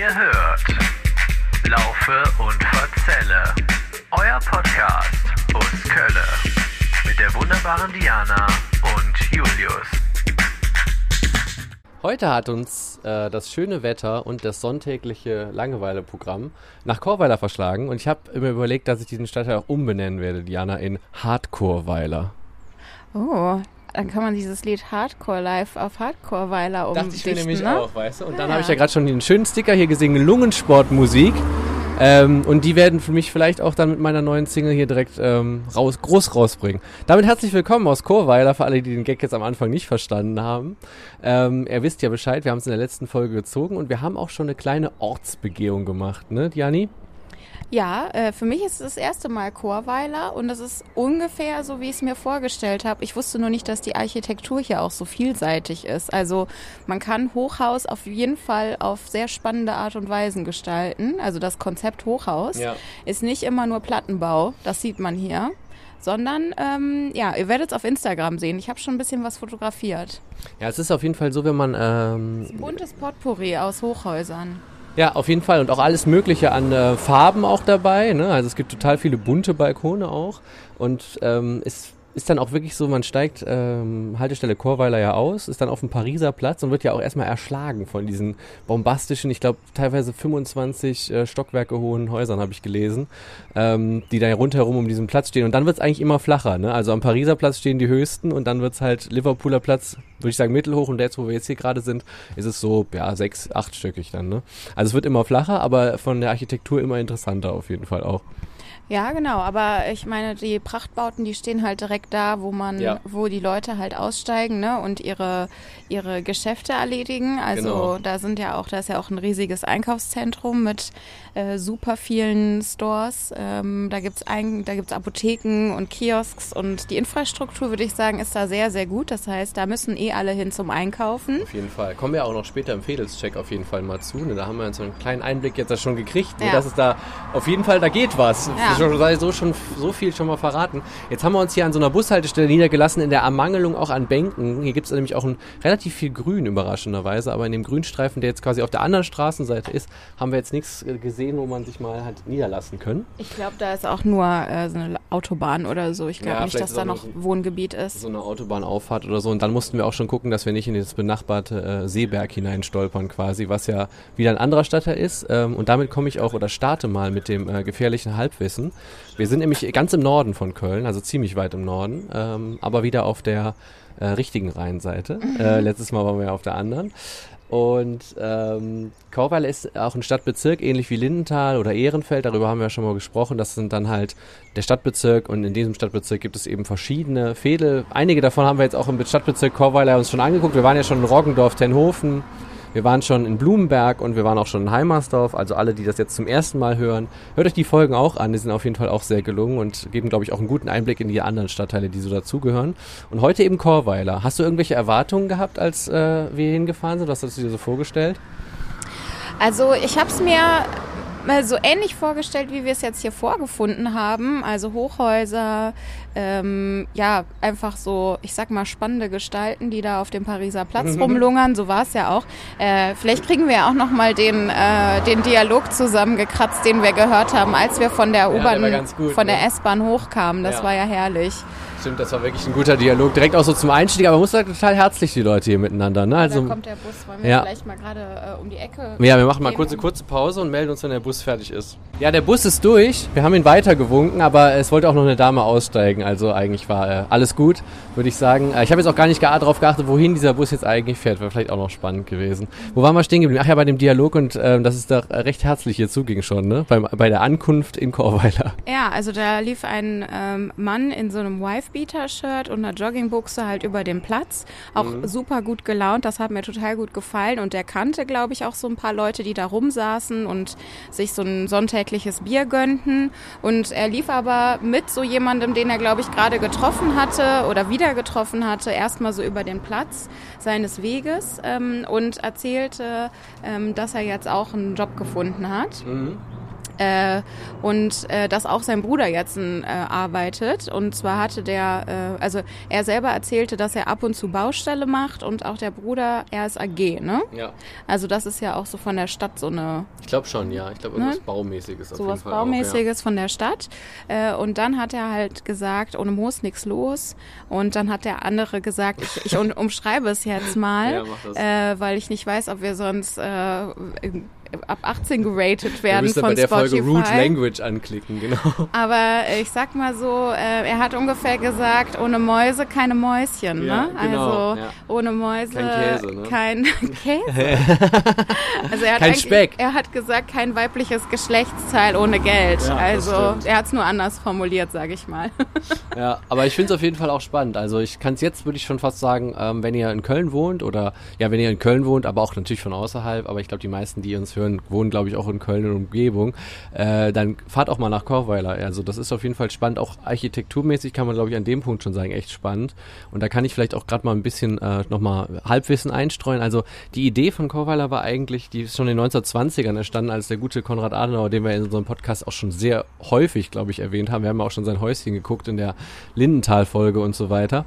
Ihr hört Laufe und Verzelle, euer Podcast aus Kölle mit der wunderbaren Diana und Julius. Heute hat uns äh, das schöne Wetter und das sonntägliche Langeweile-Programm nach Chorweiler verschlagen und ich habe mir überlegt, dass ich diesen Stadtteil auch umbenennen werde, Diana, in Hardcore-Weiler. Oh, dann kann man dieses Lied Hardcore Live auf Hardcore-Weiler umdichten, Dachte ich mir nämlich ne? auch, weißt du? Und dann Ja. habe ich ja gerade schon den schönen Sticker hier gesehen, Lungensportmusik. Ähm, und die werden für mich vielleicht auch dann mit meiner neuen Single hier direkt ähm, raus, groß rausbringen. Damit herzlich willkommen aus Chorweiler, für alle, die den Gag jetzt am Anfang nicht verstanden haben. Ähm, ihr wisst ja Bescheid, wir haben es in der letzten Folge gezogen und wir haben auch schon eine kleine Ortsbegehung gemacht, ne, Diani? Ja, äh, für mich ist es das erste Mal Chorweiler und es ist ungefähr so, wie ich es mir vorgestellt habe. Ich wusste nur nicht, dass die Architektur hier auch so vielseitig ist. Also man kann Hochhaus auf jeden Fall auf sehr spannende Art und Weisen gestalten. Also das Konzept Hochhaus Ja. ist nicht immer nur Plattenbau, das sieht man hier. Sondern, ähm, ja, ihr werdet es auf Instagram sehen. Ich habe schon ein bisschen was fotografiert. Ja, es ist auf jeden Fall so, wenn man ähm, Buntes Potpourri aus Hochhäusern. Ja, auf jeden Fall. Und auch alles Mögliche an äh, Farben auch dabei. Ne? Also es gibt total viele bunte Balkone auch. Und ähm, es ist dann auch wirklich so, man steigt ähm, Haltestelle Chorweiler ja aus, ist dann auf dem Pariser Platz und wird ja auch erstmal erschlagen von diesen bombastischen, ich glaube teilweise 25 äh, Stockwerke hohen Häusern, habe ich gelesen, ähm, die da rundherum um diesen Platz stehen. Und dann wird es eigentlich immer flacher. Ne? Also am Pariser Platz stehen die höchsten und dann wird es halt Liverpooler Platz, würde ich sagen, mittelhoch. Und jetzt, wo wir jetzt hier gerade sind, ist es so, ja, sechs, achtstöckig dann. Ne? Also es wird immer flacher, aber von der Architektur immer interessanter auf jeden Fall auch. Ja, genau, aber ich meine, die Prachtbauten, die stehen halt direkt da, wo man, Ja. wo die Leute halt aussteigen, ne, und ihre, ihre Geschäfte erledigen. Also Genau. da sind ja auch, da ist ja auch ein riesiges Einkaufszentrum mit äh, super vielen Stores. Ähm, da gibt's ein, da gibt's Apotheken und Kiosks und die Infrastruktur, würde ich sagen, ist da sehr, sehr gut. Das heißt, da müssen eh alle hin zum Einkaufen. Auf jeden Fall. Kommen wir auch noch später im Fädelscheck auf jeden Fall mal zu. Ne? Da haben wir so einen kleinen Einblick jetzt schon gekriegt, ne? Ja. dass es da auf jeden Fall, da geht was. Ja. Schon, sei so schon so viel schon mal verraten. Jetzt haben wir uns hier an so einer Bushaltestelle niedergelassen, in der Ermangelung auch an Bänken. Hier gibt es nämlich auch ein, relativ viel Grün, überraschenderweise. Aber in dem Grünstreifen, der jetzt quasi auf der anderen Straßenseite ist, haben wir jetzt nichts äh, gesehen, wo man sich mal hat niederlassen können. Ich glaube, da ist auch nur äh, so eine Autobahn oder so. Ich glaube Ja, nicht, dass da noch Wohngebiet ist. so eine Autobahnauffahrt oder so. Und dann mussten wir auch schon gucken, dass wir nicht in das benachbarte äh, Seeberg hineinstolpern quasi, was ja wieder ein anderer Stadtteil ist. Ähm, und damit komme ich auch oder starte mal mit dem äh, gefährlichen Halbwissen. Wir sind nämlich ganz im Norden von Köln, also ziemlich weit im Norden, ähm, aber wieder auf der äh, richtigen Rheinseite. Äh, letztes Mal waren wir ja auf der anderen. Und ähm, Chorweiler ist auch ein Stadtbezirk, ähnlich wie Lindenthal oder Ehrenfeld. Darüber haben wir ja schon mal gesprochen. Das sind dann halt der Stadtbezirk und in diesem Stadtbezirk gibt es eben verschiedene Fädel. Einige davon haben wir jetzt auch im Stadtbezirk Chorweiler uns schon angeguckt. Wir waren ja schon in Roggendorf, Tenhofen, wir waren schon in Blumenberg und wir waren auch schon in Heimersdorf. Also alle, die das jetzt zum ersten Mal hören, hört euch die Folgen auch an. Die sind auf jeden Fall auch sehr gelungen und geben, glaube ich, auch einen guten Einblick in die anderen Stadtteile, die so dazugehören. Und heute eben Chorweiler. Hast du irgendwelche Erwartungen gehabt, als äh, wir hingefahren sind? Was hast du dir so vorgestellt? Also ich habe es mir so ähnlich vorgestellt, wie wir es jetzt hier vorgefunden haben. Also Hochhäuser, ähm, ja, einfach so, ich sag mal, spannende Gestalten, die da auf dem Pariser Platz rumlungern. So war es ja auch. Äh, vielleicht kriegen wir ja auch noch mal den, äh, den Dialog zusammengekratzt, den wir gehört haben, als wir von der U-Bahn, gut, von der ne? S-Bahn hochkamen. Das Ja. war ja herrlich. Stimmt, das war wirklich ein guter Dialog. Direkt auch so zum Einstieg, aber man muss sagen, total herzlich, die Leute hier miteinander. Ne? Also, da kommt der Bus. Wollen wir ja. vielleicht mal gerade äh, um die Ecke Ja, wir machen mal kurze, kurze Pause und melden uns, wenn der Bus fertig ist. Ja, der Bus ist durch. Wir haben ihn weitergewunken, aber es wollte auch noch eine Dame aussteigen. Also eigentlich war äh, alles gut, würde ich sagen. Äh, ich habe jetzt auch gar nicht darauf geachtet, wohin dieser Bus jetzt eigentlich fährt. Wäre vielleicht auch noch spannend gewesen. Wo waren wir stehen geblieben? Ach ja, bei dem Dialog und ähm, dass es da recht herzlich hier zuging schon, ne? Beim, bei der Ankunft in Chorweiler. Ja, also da lief ein ähm, Mann in so einem Wife-Beater-Shirt und einer Joggingbuchse halt über den Platz. Auch super gut gelaunt, das hat mir total gut gefallen. Und der kannte, glaube ich, auch so ein paar Leute, die da rumsaßen und sich so ein sonntägliches Bier gönnten. Und er lief aber mit so jemandem, den er, glaube ich, gerade getroffen hatte oder wieder getroffen hatte, erstmal so über den Platz seines Weges ähm, und erzählte, ähm, dass er jetzt auch einen Job gefunden hat. Äh, und äh, dass auch sein Bruder jetzt äh, arbeitet. Und zwar hatte der, äh, also er selber erzählte, dass er ab und zu Baustelle macht und auch der Bruder, er ist AG, ne? Ja. Also das ist ja auch so von der Stadt so eine. Ich glaube schon, ja. Ich glaube irgendwas ne? Baumäßiges. So was Baumäßiges auch, ja. von der Stadt. Äh, und dann hat er halt gesagt, ohne Moos nichts los. Und dann hat der andere gesagt, ich, ich umschreibe es jetzt mal, ja, äh, weil ich nicht weiß, ob wir sonst äh, ab 18 geratet werden von bei der Spotify. Folge Root Language anklicken, genau. Aber ich sag mal so, äh, er hat ungefähr gesagt, ohne Mäuse keine Mäuschen, ja, ne? Genau, also ja. ohne Mäuse kein Käse, ne? kein Käse. also er hat kein Speck. Er hat gesagt, kein weibliches Geschlechtsteil ohne Geld. Ja, also er hat es nur anders formuliert, sage ich mal. ja, aber ich finde es auf jeden Fall auch spannend. Also ich kann es jetzt, würde ich schon fast sagen, ähm, wenn ihr in Köln wohnt oder ja, wenn ihr in Köln wohnt, aber auch natürlich von außerhalb, aber ich glaube, die meisten, die uns hören, hören, wohnen glaube ich auch in Köln und Umgebung, äh, dann fahrt auch mal nach Korweiler. Also das ist auf jeden Fall spannend. Auch architekturmäßig kann man glaube ich an dem Punkt schon sagen, echt spannend. Und da kann ich vielleicht auch gerade mal ein bisschen äh, nochmal Halbwissen einstreuen. Also die Idee von Korweiler war eigentlich, die ist schon in den 1920ern entstanden, als der gute Konrad Adenauer, den wir in unserem Podcast auch schon sehr häufig, glaube ich, erwähnt haben. Wir haben ja auch schon sein Häuschen geguckt in der Lindenthal-Folge und so weiter.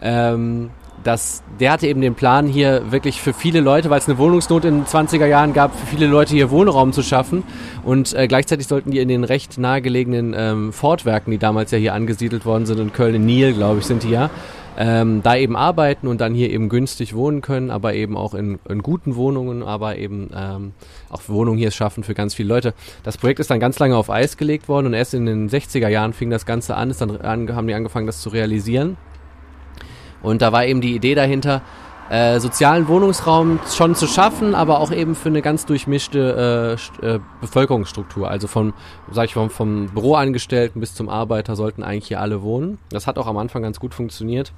Ähm, dass der hatte eben den Plan, hier wirklich für viele Leute, weil es eine Wohnungsnot in den 20er Jahren gab, für viele Leute hier Wohnraum zu schaffen. Und äh, gleichzeitig sollten die in den recht nahegelegenen ähm, Fortwerken, die damals ja hier angesiedelt worden sind, in Köln, in Niel, glaube ich, sind die ja, ähm, da eben arbeiten und dann hier eben günstig wohnen können, aber eben auch in, in guten Wohnungen, aber eben ähm, auch Wohnungen hier schaffen für ganz viele Leute. Das Projekt ist dann ganz lange auf Eis gelegt worden und erst in den 60er Jahren fing das Ganze an, ist dann an, haben die angefangen, das zu realisieren. Und da war eben die Idee dahinter, äh, sozialen Wohnungsraum schon zu schaffen, aber auch eben für eine ganz durchmischte äh, äh, Bevölkerungsstruktur. Also vom, sag ich mal, vom Büroangestellten bis zum Arbeiter sollten eigentlich hier alle wohnen. Das hat auch am Anfang ganz gut funktioniert.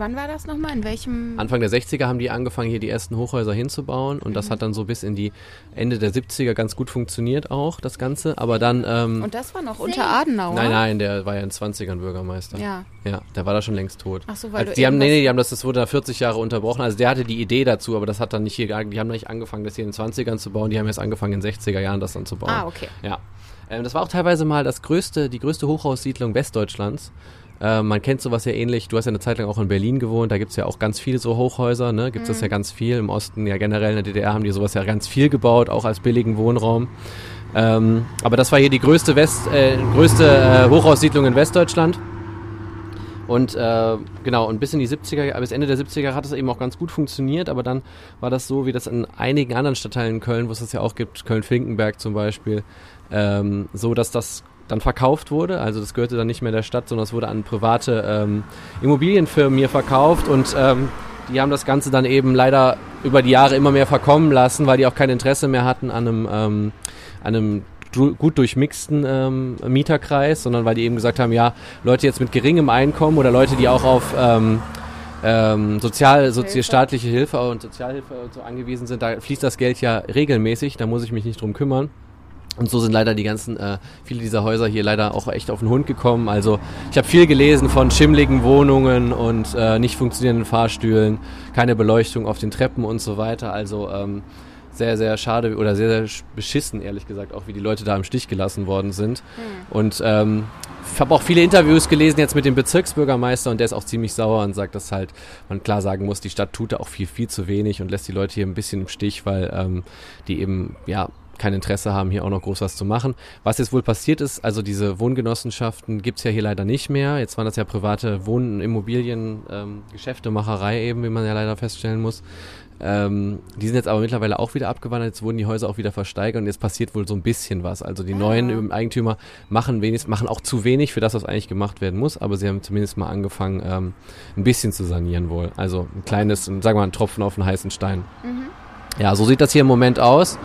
Wann war das nochmal? In welchem? Anfang der 60er haben die angefangen, hier die ersten Hochhäuser hinzubauen und mhm. das hat dann so bis in die Ende der 70er ganz gut funktioniert auch, das Ganze. Aber dann. Ähm, und das war noch unter Adenauer? Nein, nein, der war ja in 20ern Bürgermeister. Ja. Ja, der war da schon längst tot. Ach so, weil also die haben, nee, nee, die haben das, das wurde da 40 Jahre unterbrochen. Also der hatte die Idee dazu, aber das hat dann nicht hier, die haben nicht angefangen, das hier in den 20ern zu bauen, die haben erst angefangen in den 60er Jahren das dann zu bauen. Ah, okay. Ja. Ähm, das war auch teilweise mal das größte, die größte Hochhaussiedlung Westdeutschlands. Äh, man kennt sowas ja ähnlich. Du hast ja eine Zeit lang auch in Berlin gewohnt. Da gibt's ja auch ganz viele so Hochhäuser. Ne? Gibt es mhm. das ja ganz viel. Im Osten, ja generell in der DDR haben die sowas ja ganz viel gebaut, auch als billigen Wohnraum. Ähm, aber das war hier die größte, West, äh, größte äh, Hochhaussiedlung in Westdeutschland. Und äh, genau, und bis in die 70er, bis Ende der 70er hat es eben auch ganz gut funktioniert, aber dann war das so, wie das in einigen anderen Stadtteilen in Köln, wo es das ja auch gibt, Köln-Finkenberg zum Beispiel, ähm, so dass das dann verkauft wurde. Also das gehörte dann nicht mehr der Stadt, sondern es wurde an private ähm, Immobilienfirmen hier verkauft und ähm, die haben das Ganze dann eben leider über die Jahre immer mehr verkommen lassen, weil die auch kein Interesse mehr hatten an einem, ähm, an einem gut durchmixten ähm, Mieterkreis, sondern weil die eben gesagt haben, ja, Leute jetzt mit geringem Einkommen oder Leute, die auch auf ähm, ähm, sozial, sozial staatliche Hilfe und Sozialhilfe und so angewiesen sind, da fließt das Geld ja regelmäßig, da muss ich mich nicht drum kümmern. Und so sind leider die ganzen, äh, viele dieser Häuser hier leider auch echt auf den Hund gekommen. Also ich habe viel gelesen von schimmligen Wohnungen und äh, nicht funktionierenden Fahrstühlen, keine Beleuchtung auf den Treppen und so weiter. Also ähm, sehr, sehr schade oder sehr, sehr beschissen, ehrlich gesagt, auch wie die Leute da im Stich gelassen worden sind. Mhm. Und ähm, ich habe auch viele Interviews gelesen jetzt mit dem Bezirksbürgermeister und der ist auch ziemlich sauer und sagt, dass halt man klar sagen muss, die Stadt tut da auch viel, viel zu wenig und lässt die Leute hier ein bisschen im Stich, weil ähm, die eben, ja, kein Interesse haben, hier auch noch groß was zu machen. Was jetzt wohl passiert ist, also diese Wohngenossenschaften gibt's ja hier leider nicht mehr. Jetzt waren das ja private Wohn-, Immobilien, ähm, Geschäftemacherei eben, wie man ja leider feststellen muss. Ähm, die sind jetzt aber mittlerweile auch wieder abgewandert, jetzt wurden die Häuser auch wieder versteigert und jetzt passiert wohl so ein bisschen was. Also die ah. neuen Eigentümer machen wenigstens, machen auch zu wenig für das, was eigentlich gemacht werden muss, aber sie haben zumindest mal angefangen, ähm, ein bisschen zu sanieren wohl. Also ein kleines, sagen wir mal, ein Tropfen auf einen heißen Stein. Mhm. Ja, so sieht das hier im Moment aus.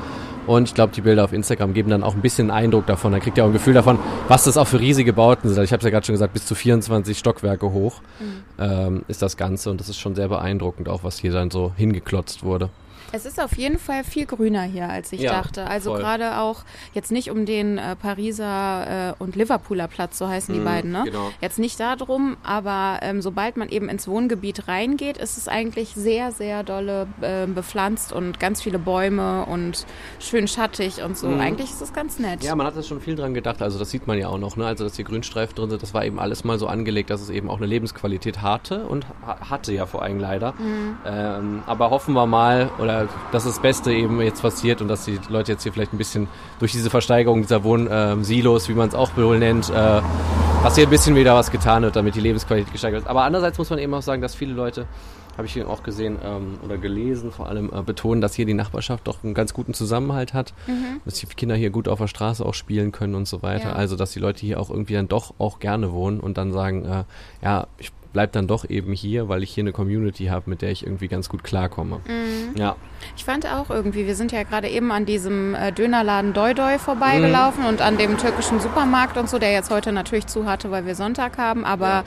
Und ich glaube, die Bilder auf Instagram geben dann auch ein bisschen Eindruck davon. Da kriegt ihr auch ein Gefühl davon, was das auch für riesige Bauten sind. Also ich habe es ja gerade schon gesagt, bis zu 24 Stockwerke hoch mhm. ähm, ist das Ganze. Und das ist schon sehr beeindruckend, auch was hier dann so hingeklotzt wurde. Es ist auf jeden Fall viel grüner hier, als ich Ja, dachte. Also gerade auch jetzt nicht um den äh, Pariser äh, und Liverpooler Platz, so heißen die beiden, ne? genau. Jetzt nicht darum, aber ähm, sobald man eben ins Wohngebiet reingeht, ist es eigentlich sehr, sehr dolle äh, bepflanzt und ganz viele Bäume und schön schattig und so. Eigentlich ist es ganz nett. Mhm. Ja, man hat das schon viel dran gedacht, also das sieht man ja auch noch, ne? Also dass hier Grünstreifen drin sind, das war eben alles mal so angelegt, dass es eben auch eine Lebensqualität hatte und ha hatte ja vor allem leider. Ähm, aber hoffen wir mal, oder dass das Beste eben jetzt passiert und dass die Leute jetzt hier vielleicht ein bisschen durch diese Versteigerung dieser Wohnsilos, wie man es auch wohl nennt, äh, dass hier ein bisschen wieder was getan wird, damit die Lebensqualität gesteigert wird. Aber andererseits muss man eben auch sagen, dass viele Leute habe ich hier auch gesehen ähm, oder gelesen, vor allem äh, betonen, dass hier die Nachbarschaft doch einen ganz guten Zusammenhalt hat, dass die Kinder hier gut auf der Straße auch spielen können und so weiter. Ja. Also, dass die Leute hier auch irgendwie dann doch auch gerne wohnen und dann sagen, äh, ja, ich bleib dann doch eben hier, weil ich hier eine Community habe, mit der ich irgendwie ganz gut klarkomme. Ja, Ich fand auch irgendwie, wir sind ja gerade eben an diesem äh, Dönerladen Doi Doi vorbeigelaufen und an dem türkischen Supermarkt und so, der jetzt heute natürlich zu hatte, weil wir Sonntag haben, aber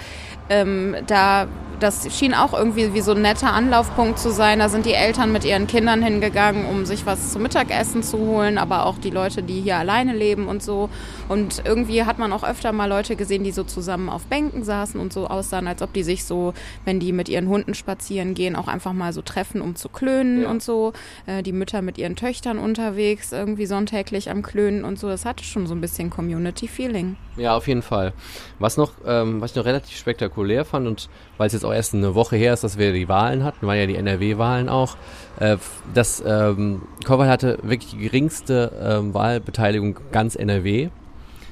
ähm, da das schien auch irgendwie wie so ein netter Anlaufpunkt zu sein. Da sind die Eltern mit ihren Kindern hingegangen, um sich was zum Mittagessen zu holen, aber auch die Leute, die hier alleine leben und so. Und irgendwie hat man auch öfter mal Leute gesehen, die so zusammen auf Bänken saßen und so aussahen, als ob die sich so, wenn die mit ihren Hunden spazieren gehen, auch einfach mal so treffen, um zu klönen Ja. und so. Äh, die Mütter mit ihren Töchtern unterwegs, irgendwie sonntäglich am Klönen und so. Das hatte schon so ein bisschen Community-Feeling. Ja, auf jeden Fall. Was noch, ähm, was ich noch relativ spektakulär fand und weil es jetzt auch erst eine Woche her ist, dass wir die Wahlen hatten, waren ja die NRW-Wahlen auch, äh, dass ähm, Kowal hatte wirklich die geringste ähm, Wahlbeteiligung ganz NRW.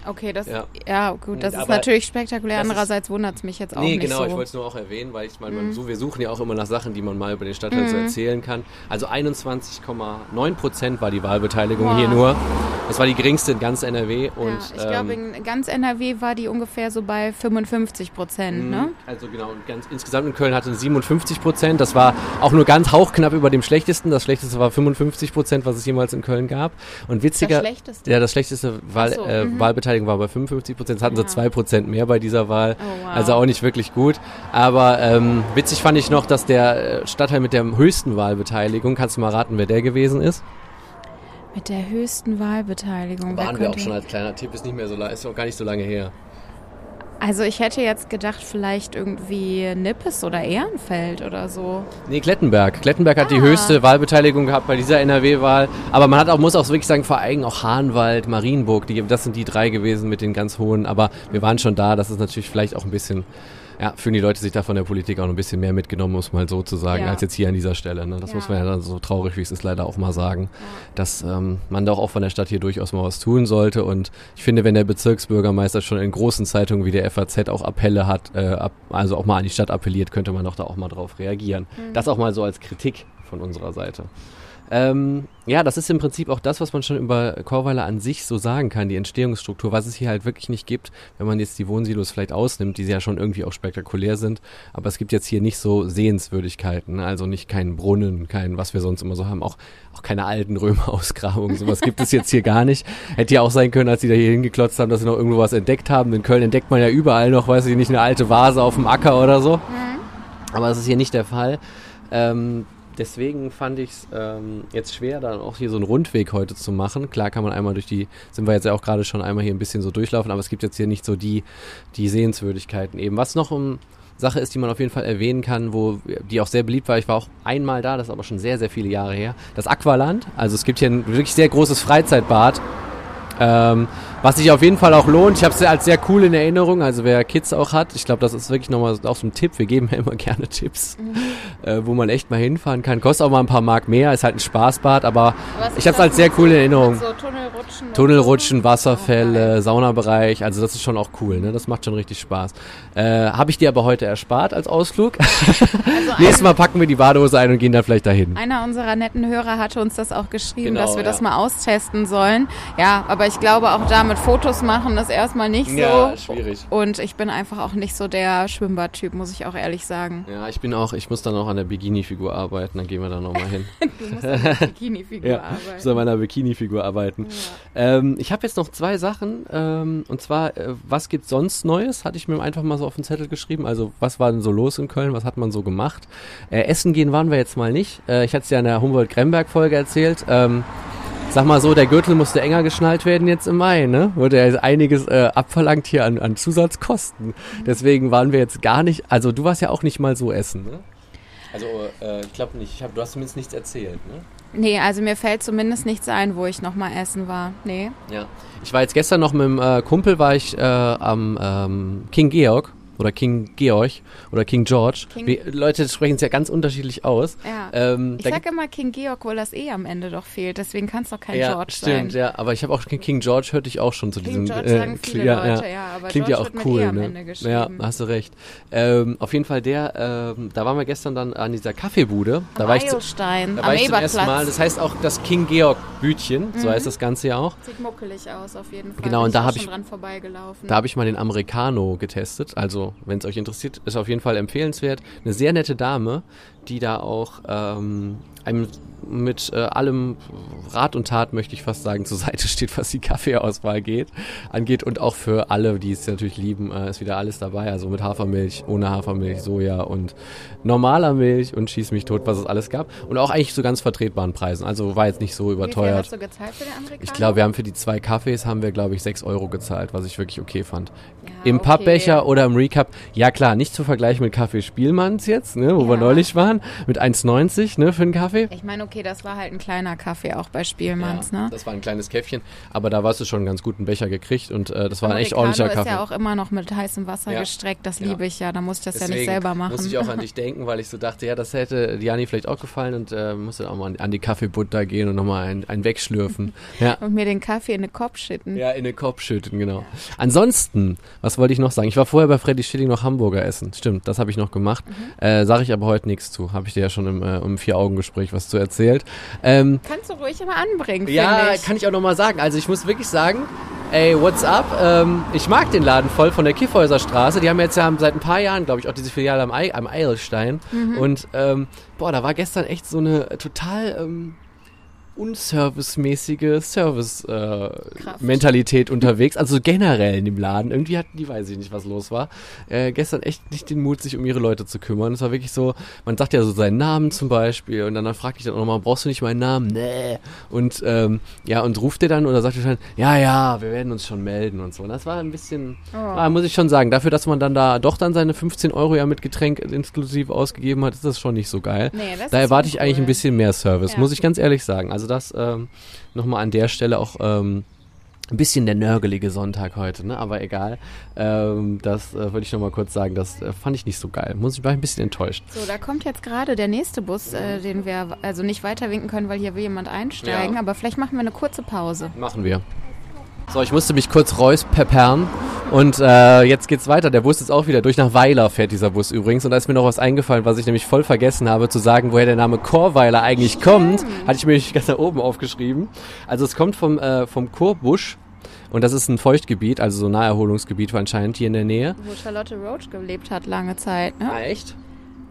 Okay, das, Ja. ja, gut, das ist Aber natürlich spektakulär. ist- Andererseits wundert es mich jetzt auch nee, nicht genau, so. ich wollte es nur auch erwähnen, weil ich meine, so, wir suchen ja auch immer nach Sachen, die man mal über den Stadtteil so erzählen kann. Also 21,9 Prozent war die Wahlbeteiligung Boah. hier nur. Das war die geringste in ganz NRW und ja, ich glaube, ähm, in ganz NRW war die ungefähr so bei 55 Prozent, ne? Also genau, und ganz, insgesamt in Köln hatte 57 Prozent. Das war auch nur ganz hauchknapp über dem schlechtesten. Das schlechteste war 55 Prozent, was es jemals in Köln gab. Und witziger, Das schlechteste? ja, das schlechteste Wahl, so, äh, mhm. Wahlbeteiligung war bei 55 Prozent. Hatten Ja. sie zwei Prozent mehr bei dieser Wahl. Oh, wow. Also auch nicht wirklich gut. Aber ähm, witzig fand ich noch, dass der äh, Stadtteil mit der höchsten Wahlbeteiligung, kannst du mal raten, wer der gewesen ist? Mit der höchsten Wahlbeteiligung. Waren wir auch schon als kleiner Tipp, ist nicht mehr so ist auch gar nicht so lange her. Also ich hätte jetzt gedacht, vielleicht irgendwie Nippes oder Ehrenfeld oder so. Nee, Klettenberg. Klettenberg hat die Ah. höchste Wahlbeteiligung gehabt bei dieser NRW-Wahl. Aber man hat auch, muss auch wirklich sagen, vor allem auch Hahnwald, Marienburg, die, das sind die drei gewesen mit den ganz hohen. Aber wir waren schon da. Das ist natürlich vielleicht auch ein bisschen, ja, fühlen die Leute sich da von der Politik auch ein bisschen mehr mitgenommen, muss man mal so zu sagen, Ja. als jetzt hier an dieser Stelle. Ne? Das Ja. muss man ja dann so traurig, wie es ist, leider auch mal sagen, dass ähm, man doch auch von der Stadt hier durchaus mal was tun sollte. Und ich finde, wenn der Bezirksbürgermeister schon in großen Zeitungen wie der FAZ auch Appelle hat, äh, ab, also auch mal an die Stadt appelliert, könnte man doch da auch mal drauf reagieren. Das auch mal so als Kritik von unserer Seite. Ähm, ja, das ist im Prinzip auch das, was man schon über Chorweiler an sich so sagen kann, die Entstehungsstruktur, was es hier halt wirklich nicht gibt, wenn man jetzt die Wohnsilos vielleicht ausnimmt, die ja schon irgendwie auch spektakulär sind, aber es gibt jetzt hier nicht so Sehenswürdigkeiten, also nicht keinen Brunnen, kein, was wir sonst immer so haben, auch, auch keine alten Römerausgrabungen, sowas gibt es jetzt hier gar nicht. Hätte ja auch sein können, als sie da hier hingeklotzt haben, dass sie noch irgendwo was entdeckt haben. In Köln entdeckt man ja überall noch, weiß ich nicht, eine alte Vase auf dem Acker oder so. Aber das ist hier nicht der Fall. Ähm, deswegen fand ich es ähm, jetzt schwer, dann auch hier so einen Rundweg heute zu machen. Klar kann man einmal durch die, sind wir jetzt ja auch gerade schon einmal hier ein bisschen so durchlaufen, aber es gibt jetzt hier nicht so die, die Sehenswürdigkeiten eben. Was noch um Sache ist, die man auf jeden Fall erwähnen kann, wo die auch sehr beliebt war. Ich war auch einmal da, das ist aber schon sehr, sehr viele Jahre her. Das Aqualand. Also es gibt hier ein wirklich sehr großes Freizeitbad. Ähm, was sich auf jeden Fall auch lohnt. Ich habe es als sehr cool in Erinnerung. Also wer Kids auch hat, ich glaube, das ist wirklich nochmal auch so ein Tipp. Wir geben ja immer gerne Tipps, äh, wo man echt mal hinfahren kann. Kostet auch mal ein paar Mark mehr, ist halt ein Spaßbad, aber ist ich habe es das als sehr cool in Erinnerung. So Tunnelrutschen. Tunnelrutschen? Wasserfälle, Saunabereich, also das ist schon auch cool, ne? Das macht schon richtig Spaß. Äh, habe ich dir aber heute erspart als Ausflug. Also Nächstes Mal packen wir die Badehose ein und gehen dann vielleicht dahin. Einer unserer netten Hörer hatte uns das auch geschrieben, Genau, dass wir das ja. mal austesten sollen. Ja, aber ich glaube, auch damit mit Fotos machen ist erstmal nicht so. Ja, schwierig. Und ich bin einfach auch nicht so der Schwimmbadtyp, muss ich auch ehrlich sagen. Ja, ich bin auch, ich muss dann auch an der Bikini-Figur arbeiten, dann gehen wir da nochmal hin. Du musst an der Bikini-Figur ja, arbeiten. ich muss an meiner Bikini-Figur arbeiten. Ähm, ich habe jetzt noch zwei Sachen, ähm, und zwar, äh, was gibt sonst Neues? Hatte ich mir einfach mal so auf den Zettel geschrieben. Also, was war denn so los in Köln? Was hat man so gemacht? Äh, essen gehen waren wir jetzt mal nicht. Äh, ich hatte es ja in der Humboldt-Gremberg-Folge erzählt. Ähm, Sag mal so, der Gürtel musste enger geschnallt werden jetzt im Mai, ne? Wurde ja einiges äh, abverlangt hier an, an Zusatzkosten. Deswegen waren wir jetzt gar nicht, also du warst ja auch nicht mal so essen, ne? Also, äh, ich glaube nicht. Ich hab, du hast zumindest nichts erzählt, ne? Nee, also mir fällt zumindest nichts ein, wo ich nochmal essen war. Nee. Ja. Ich war jetzt gestern noch mit dem äh, Kumpel, war ich äh, am ähm, King Georg oder King Georg oder King George. King- Wie, Leute sprechen es ja ganz unterschiedlich aus. Ja. Ähm, Ich da sag immer King Georg, weil das eh am Ende doch fehlt. Deswegen kann es doch kein ja, George stimmt, sein. ja. Aber ich habe auch King- George hörte ich auch schon zu King diesem. George äh, sagen viele ja, Leute, ja. aber Klingt George ja auch cool, E am ne? Ja, hast du recht. Ähm, auf jeden Fall der, ähm, da waren wir gestern dann an dieser Kaffeebude. Da Am war ich, zu, da war ich zum ersten. Mal. Das heißt auch das King Georg Bütchen, so Mhm. heißt das Ganze ja auch. Sieht muckelig aus, auf jeden Fall. Genau, Bin und da hab schon ich- dran vorbeigelaufen. Da habe ich mal den Americano getestet. Also, wenn es euch interessiert, ist auf jeden Fall empfehlenswert. Eine sehr nette Dame, die da auch ähm, einem mit äh, allem Rat und Tat, möchte ich fast sagen, zur Seite steht, was die Kaffeeauswahl geht, angeht. Und auch für alle, die es natürlich lieben, äh, ist wieder alles dabei. Also mit Hafermilch, ohne Hafermilch, Soja und normaler Milch und schieß mich tot, was es alles gab. Und auch eigentlich zu ganz vertretbaren Preisen. Also war jetzt nicht so Wie viel überteuert. hast du gezahlt für den Amerikaner? Ich glaube, wir haben für die zwei Kaffees haben wir, glaube ich, 6 Euro gezahlt, was ich wirklich okay fand. Ja, Im okay. Pappbecher oder im Recap, ja klar, nicht zu vergleichen mit Kaffee Spielmanns jetzt, ne, wo wir Ja. neulich waren, mit 1,90 ne, für einen Kaffee. Ich meine, okay, das war halt ein kleiner Kaffee auch bei Spielmanns, Ja, ne? Das war ein kleines Käffchen, aber da warst du schon einen ganz guten Becher gekriegt und äh, das war ein echt ordentlicher ist Kaffee. ja auch immer noch mit heißem Wasser Ja. gestreckt. Das Ja. liebe ich ja. Da muss ich das ja nicht Deswegen selber machen. Muss ich auch an dich denken, weil ich so dachte, ja, das hätte Diani vielleicht auch gefallen und äh, musste auch mal an, an die Kaffeebutter gehen und nochmal ein, ein wegschlürfen. ja. Und mir den Kaffee in den Kopf schütten. Ja, in den Kopf schütten, genau. Ansonsten, was wollte ich noch sagen? Ich war vorher bei Freddy Schilling noch Hamburger essen. Stimmt, das habe ich noch gemacht. Mhm. Äh, Sage ich aber heute nichts zu. Habe ich dir ja schon im, äh, im Vier-Augen-Gespräch was zu erzählt. Ähm, Kannst du ruhig immer anbringen, ja, ich. kann ich auch nochmal sagen. Also ich muss wirklich sagen, ey, what's up? Ähm, ich mag den Laden voll von der Kiffhäuser Straße. Die haben jetzt ja seit ein paar Jahren, glaube ich, auch diese Filiale am, Ei, am Eilstein. Mhm. Und ähm, boah, da war gestern echt so eine total ähm, unservicemäßige Service-Mentalität unterwegs. Also generell in dem Laden. Irgendwie hatten die, weiß ich nicht, was los war, äh, gestern echt nicht den Mut, sich um ihre Leute zu kümmern. Es war wirklich so, man sagt ja so seinen Namen zum Beispiel und dann, dann fragte ich dann auch nochmal, brauchst du nicht meinen Namen? Nee. Und ähm, ja, und ruft der dann oder sagt er dann, ja, ja, wir werden uns schon melden und so. Und das war ein bisschen, Oh. ah, muss ich schon sagen, dafür, dass man dann da doch dann seine 15 Euro ja mit Getränk inklusiv ausgegeben hat, ist das schon nicht so geil. Nee, Da erwarte ich eigentlich uncool. ein bisschen mehr Service, Ja. muss ich ganz ehrlich sagen. Also das ähm, nochmal an der Stelle auch ähm, ein bisschen der nörgelige Sonntag heute, ne? Aber egal. Ähm, das äh, würde ich nochmal kurz sagen. Das äh, fand ich nicht so geil. Muss ich war ein bisschen enttäuscht. So, da kommt jetzt gerade der nächste Bus, äh, den wir also nicht weiter winken können, weil hier will jemand einsteigen. Ja. Aber vielleicht machen wir eine kurze Pause. Machen wir. So, ich musste mich kurz räuspeppern und äh, jetzt geht's weiter. Der Bus ist auch wieder durch nach Weiler fährt dieser Bus übrigens und da ist mir noch was eingefallen, was ich nämlich voll vergessen habe zu sagen, woher der Name Chorweiler eigentlich kommt. Hatte ich mir nämlich ganz da oben aufgeschrieben. Also es kommt vom äh, vom Chorbusch und das ist ein Feuchtgebiet, also so ein Naherholungsgebiet anscheinend hier in der Nähe. Wo Charlotte Roach gelebt hat lange Zeit, ne? echt?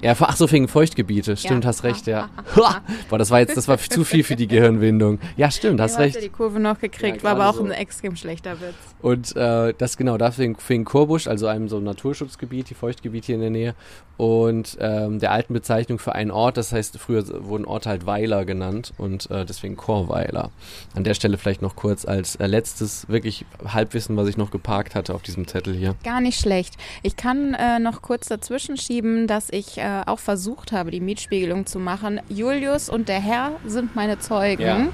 Ja, ach so, wegen Feuchtgebiete. Stimmt, Ja. hast recht, ja. Boah, das war jetzt, das war zu viel für die Gehirnwindung. Ja, stimmt, hast Du hast recht. ja die Kurve noch gekriegt, Ja, war aber auch so. ein extrem schlechter Witz. Und äh, das genau, deswegen wegen Chorbusch, also einem so Naturschutzgebiet, die Feuchtgebiet hier in der Nähe. Und ähm, der alten Bezeichnung für einen Ort, das heißt, früher wurden Orte halt Weiler genannt und äh, deswegen Chorweiler. An der Stelle vielleicht noch kurz als äh, letztes wirklich Halbwissen, was ich noch geparkt hatte auf diesem Zettel hier. Gar nicht schlecht. Ich kann äh, noch kurz dazwischen schieben, dass ich äh, auch versucht habe, die Mietspiegelung zu machen. Julius und der Herr sind meine Zeugen. Ja.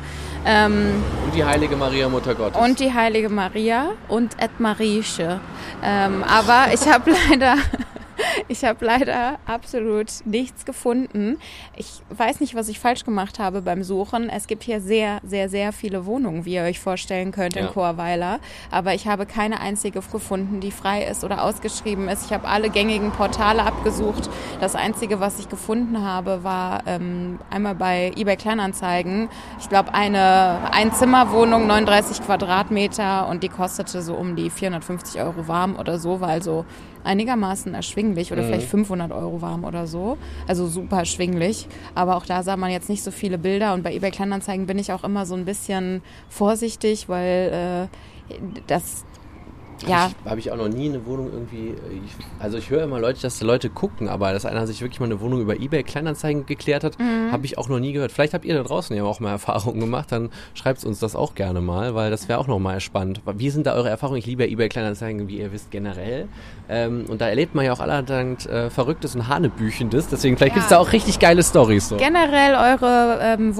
Ähm, Und die heilige Maria Mutter Gottes. und die heilige Maria und Ed Marieche. Ähm, aber ich habe leider Ich habe leider absolut nichts gefunden. Ich weiß nicht, was ich falsch gemacht habe beim Suchen. Es gibt hier sehr, sehr, sehr viele Wohnungen, wie ihr euch vorstellen könnt in Ja. Chorweiler. Aber ich habe keine einzige gefunden, die frei ist oder ausgeschrieben ist. Ich habe alle gängigen Portale abgesucht. Das Einzige, was ich gefunden habe, war ähm, einmal bei eBay Kleinanzeigen. Ich glaube, eine Einzimmerwohnung, 39 Quadratmeter und die kostete so um die 450 Euro warm oder so, war also einigermaßen erschwinglich oder vielleicht 500 Euro warm oder so. Also super erschwinglich. Aber auch da sah man jetzt nicht so viele Bilder und bei eBay Kleinanzeigen bin ich auch immer so ein bisschen vorsichtig, weil äh, das ja, Habe ich auch noch nie eine Wohnung irgendwie. äh, Ich, also ich höre immer Leute, dass die Leute gucken, aber dass einer sich wirklich mal eine Wohnung über Ebay Kleinanzeigen geklärt hat, Mhm. habe ich auch noch nie gehört. Vielleicht habt ihr da draußen ja auch mal Erfahrungen gemacht, dann schreibt uns das auch gerne mal, weil das wäre auch noch mal spannend. Wie sind da eure Erfahrungen? Ich liebe Ebay Kleinanzeigen, wie ihr wisst, generell. Ähm, und da erlebt man ja auch allerhand äh, Verrücktes und Hanebüchendes. Deswegen vielleicht Ja. gibt's da auch richtig geile Stories. So. Generell eure ähm,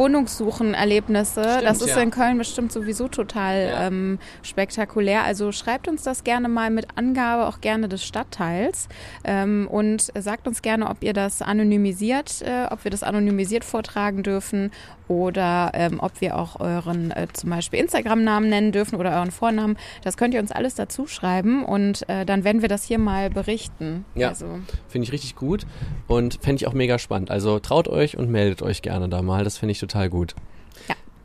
Wohnungssuchen-Erlebnisse, Stimmt, das ist ja. in Köln bestimmt sowieso total Ja. ähm, spektakulär. Also schreibt uns das gerne mal mit Angabe, auch gerne des Stadtteils ähm, und sagt uns gerne, ob ihr das anonymisiert, äh, ob wir das anonymisiert vortragen dürfen oder ähm, ob wir auch euren äh, zum Beispiel Instagram-Namen nennen dürfen oder euren Vornamen. Das könnt ihr uns alles dazu schreiben und äh, dann werden wir das hier mal berichten. Ja. Also, Finde ich richtig gut und fände ich auch mega spannend. Also traut euch und meldet euch gerne da mal. Das finde ich total gut.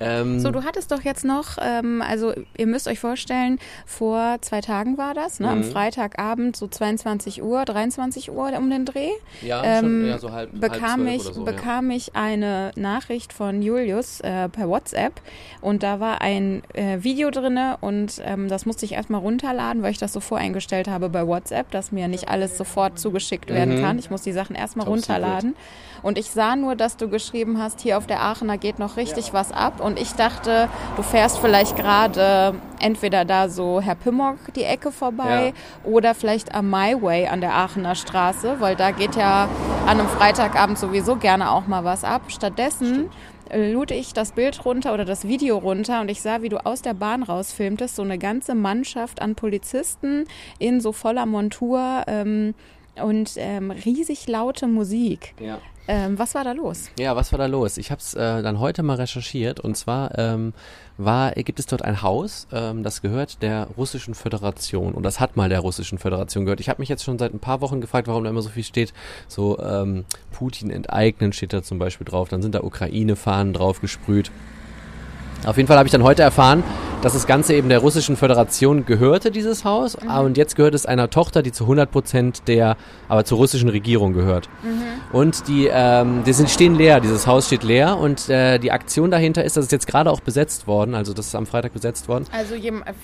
Ja. Ähm, So, du hattest doch jetzt noch, ähm, also ihr müsst euch vorstellen, vor zwei Tagen war das, ne? am Mhm. Freitagabend so 22 Uhr, 23 Uhr um den Dreh, ja, ähm, schon, ja, so halb, halb bekam, zwölf ich, oder so, bekam ich eine Nachricht von Julius äh, per WhatsApp und da war ein äh, Video drinne und ähm, das musste ich erstmal runterladen, weil ich das so voreingestellt habe bei WhatsApp, dass mir nicht alles sofort zugeschickt werden Mhm. kann. Ich muss die Sachen erstmal Top secret. runterladen. Und ich sah nur, dass du geschrieben hast, hier auf der Aachener geht noch richtig was ab. Und ich dachte, du fährst vielleicht gerade entweder da so Herr Pimmock die Ecke vorbei oder vielleicht am My Way an der Aachener Straße, weil da geht ja an einem Freitagabend sowieso gerne auch mal was ab. Stattdessen äh, lud ich das Bild runter oder das Video runter und ich sah, wie du aus der Bahn rausfilmtest, so eine ganze Mannschaft an Polizisten in so voller Montur ähm, und ähm, riesig laute Musik. ja. Ähm, was war da los? Ja, was war da los? Ich habe es äh, dann heute mal recherchiert und zwar ähm, war, gibt es dort ein Haus, ähm, das gehört der Russischen Föderation und das hat mal der Russischen Föderation gehört. Ich habe mich jetzt schon seit ein paar Wochen gefragt, warum da immer so viel steht. So ähm, Putin enteignen steht da zum Beispiel drauf, dann sind da Ukraine-Fahnen drauf gesprüht. Auf jeden Fall habe ich dann heute erfahren, dass das Ganze eben der Russischen Föderation gehörte, dieses Haus. Mhm. Ah, Und jetzt gehört es einer Tochter, die zu 100 Prozent der, aber zur russischen Regierung gehört. Mhm. Und die, ähm, die sind, stehen leer, dieses Haus steht leer. Und äh, die Aktion dahinter ist, dass es jetzt gerade auch besetzt worden, also das ist am Freitag besetzt worden. Also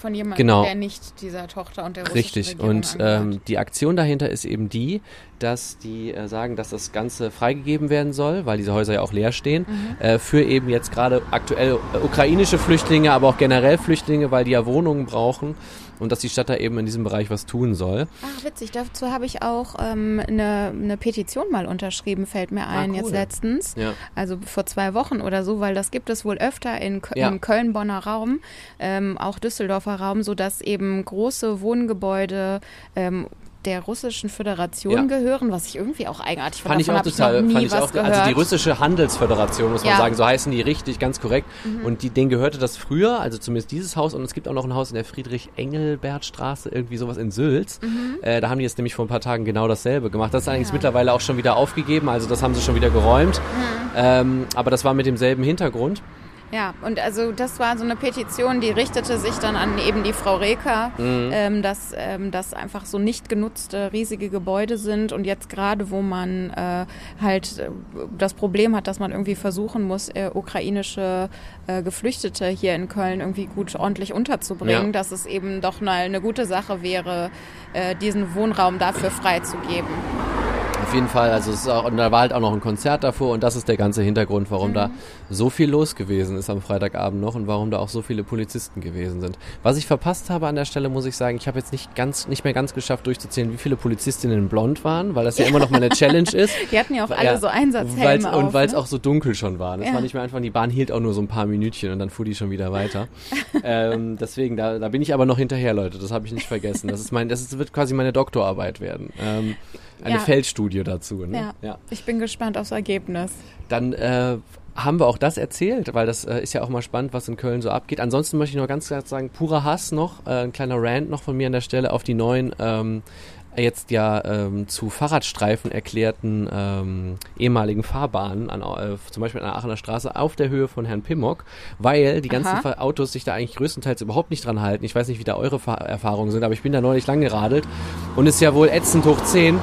von jemandem, Genau. der nicht dieser Tochter und der russischen Richtig. Regierung Und angehört. ähm, die Aktion dahinter ist eben die, dass die äh, sagen, dass das Ganze freigegeben werden soll, weil diese Häuser ja auch leer stehen, Mhm. äh, für eben jetzt gerade aktuell ukrainische Flüchtlinge, aber auch generell Flüchtlinge, weil die ja Wohnungen brauchen und dass die Stadt da eben in diesem Bereich was tun soll. Ach, witzig. Dazu habe ich auch ähm, eine, eine Petition mal unterschrieben, fällt mir ein, Ah, cool. jetzt letztens. Ja. Also vor zwei Wochen oder so, weil das gibt es wohl öfter in, Kö Ja. im Köln-Bonner Raum, ähm, auch Düsseldorfer Raum, sodass eben große Wohngebäude ähm, der Russischen Föderation Ja. gehören, was ich irgendwie auch eigenartig fand. Fand ich auch ich total, nie fand ich auch, gehört. also die russische Handelsföderation, muss man Ja. Mhm. sagen, so heißen die richtig, ganz korrekt. Und die, denen gehörte das früher, also zumindest dieses Haus, und es gibt auch noch ein Haus in der Friedrich-Engelbert-Straße, irgendwie sowas in Sülz. Mhm. Äh, da haben die jetzt nämlich vor ein paar Tagen genau dasselbe gemacht. Das ist allerdings mittlerweile auch schon wieder aufgegeben, also das haben sie schon wieder geräumt. Mhm. Ähm, aber das war mit demselben Hintergrund. Ja, und also das war so eine Petition, die richtete sich dann an eben die Frau Reker, Mhm. ähm, dass ähm, das einfach so nicht genutzte riesige Gebäude sind und jetzt gerade, wo man äh, halt äh, das Problem hat, dass man irgendwie versuchen muss, äh, ukrainische äh, Geflüchtete hier in Köln irgendwie gut ordentlich unterzubringen, Ja. dass es eben doch mal eine gute Sache wäre, äh, diesen Wohnraum dafür freizugeben. Auf jeden Fall, also es ist auch, und da war halt auch noch ein Konzert davor und das ist der ganze Hintergrund, warum mhm. da so viel los gewesen ist am Freitagabend noch und warum da auch so viele Polizisten gewesen sind. Was ich verpasst habe an der Stelle, muss ich sagen, ich habe jetzt nicht ganz, nicht mehr ganz geschafft durchzuzählen, wie viele Polizistinnen blond waren, weil das ja, immer noch meine Challenge ist. Die hatten ja auch alle ja, so Einsatzhelme auf, Und weil es ne? auch so dunkel schon war. Das ja. war nicht mehr einfach, die Bahn hielt auch nur so ein paar Minütchen und dann fuhr die schon wieder weiter. ähm, deswegen, da, da bin ich aber noch hinterher, Leute, das habe ich nicht vergessen. Das ist mein, das ist, wird quasi meine Doktorarbeit werden. Ähm, eine ja. Feldstudie dazu. Ne? Ja. ja. Ich bin gespannt aufs Ergebnis. Dann äh, haben wir auch das erzählt, weil das äh, ist ja auch mal spannend, was in Köln so abgeht. Ansonsten möchte ich noch ganz klar sagen, purer Hass noch, äh, ein kleiner Rant noch von mir an der Stelle auf die neuen ähm, jetzt ja ähm, zu Fahrradstreifen erklärten ähm, ehemaligen Fahrbahnen, an, äh, zum Beispiel an der Aachener Straße, auf der Höhe von Herrn Pimmock, weil die ganzen Aha. Autos sich da eigentlich größtenteils überhaupt nicht dran halten. Ich weiß nicht, wie da eure Fahr Erfahrungen sind, aber ich bin da neulich lang geradelt und ist ja wohl ätzend hoch 10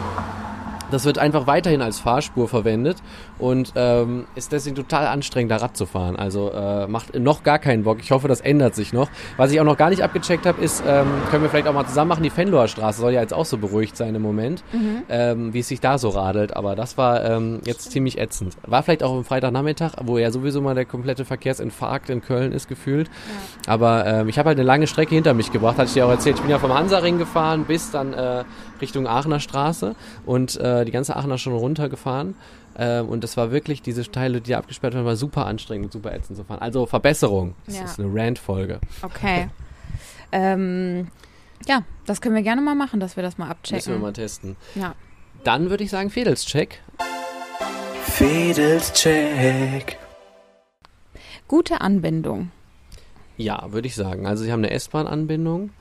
das wird einfach weiterhin als Fahrspur verwendet und ähm, ist deswegen total anstrengend, da Rad zu fahren. Also äh, macht noch gar keinen Bock. Ich hoffe, das ändert sich noch. Was ich auch noch gar nicht abgecheckt habe, ist, ähm, können wir vielleicht auch mal zusammen machen, die Fenloher Straße soll ja jetzt auch so beruhigt sein im Moment, mhm. ähm, wie es sich da so radelt. Aber das war ähm, jetzt ziemlich ätzend. War vielleicht auch am Freitagnachmittag, wo ja sowieso mal der komplette Verkehrsinfarkt in Köln ist gefühlt. Ja. Aber ähm, ich habe halt eine lange Strecke hinter mich gebracht, hatte ich dir auch erzählt. Ich bin ja vom Hansaring gefahren bis dann äh, Richtung Aachener Straße und äh, die ganze Aachener schon runtergefahren. Äh, und das war wirklich, diese Teile, die abgesperrt waren, war super anstrengend und super ätzend zu fahren. Also Verbesserung. Das ja. ist eine Rant-Folge. Okay. ähm, ja, das können wir gerne mal machen, dass wir das mal abchecken. Müssen wir mal testen. Ja. Dann würde ich sagen, Fedelscheck. Fedelscheck. Gute Anbindung. Ja, würde ich sagen. Also sie haben eine S-Bahn-Anbindung.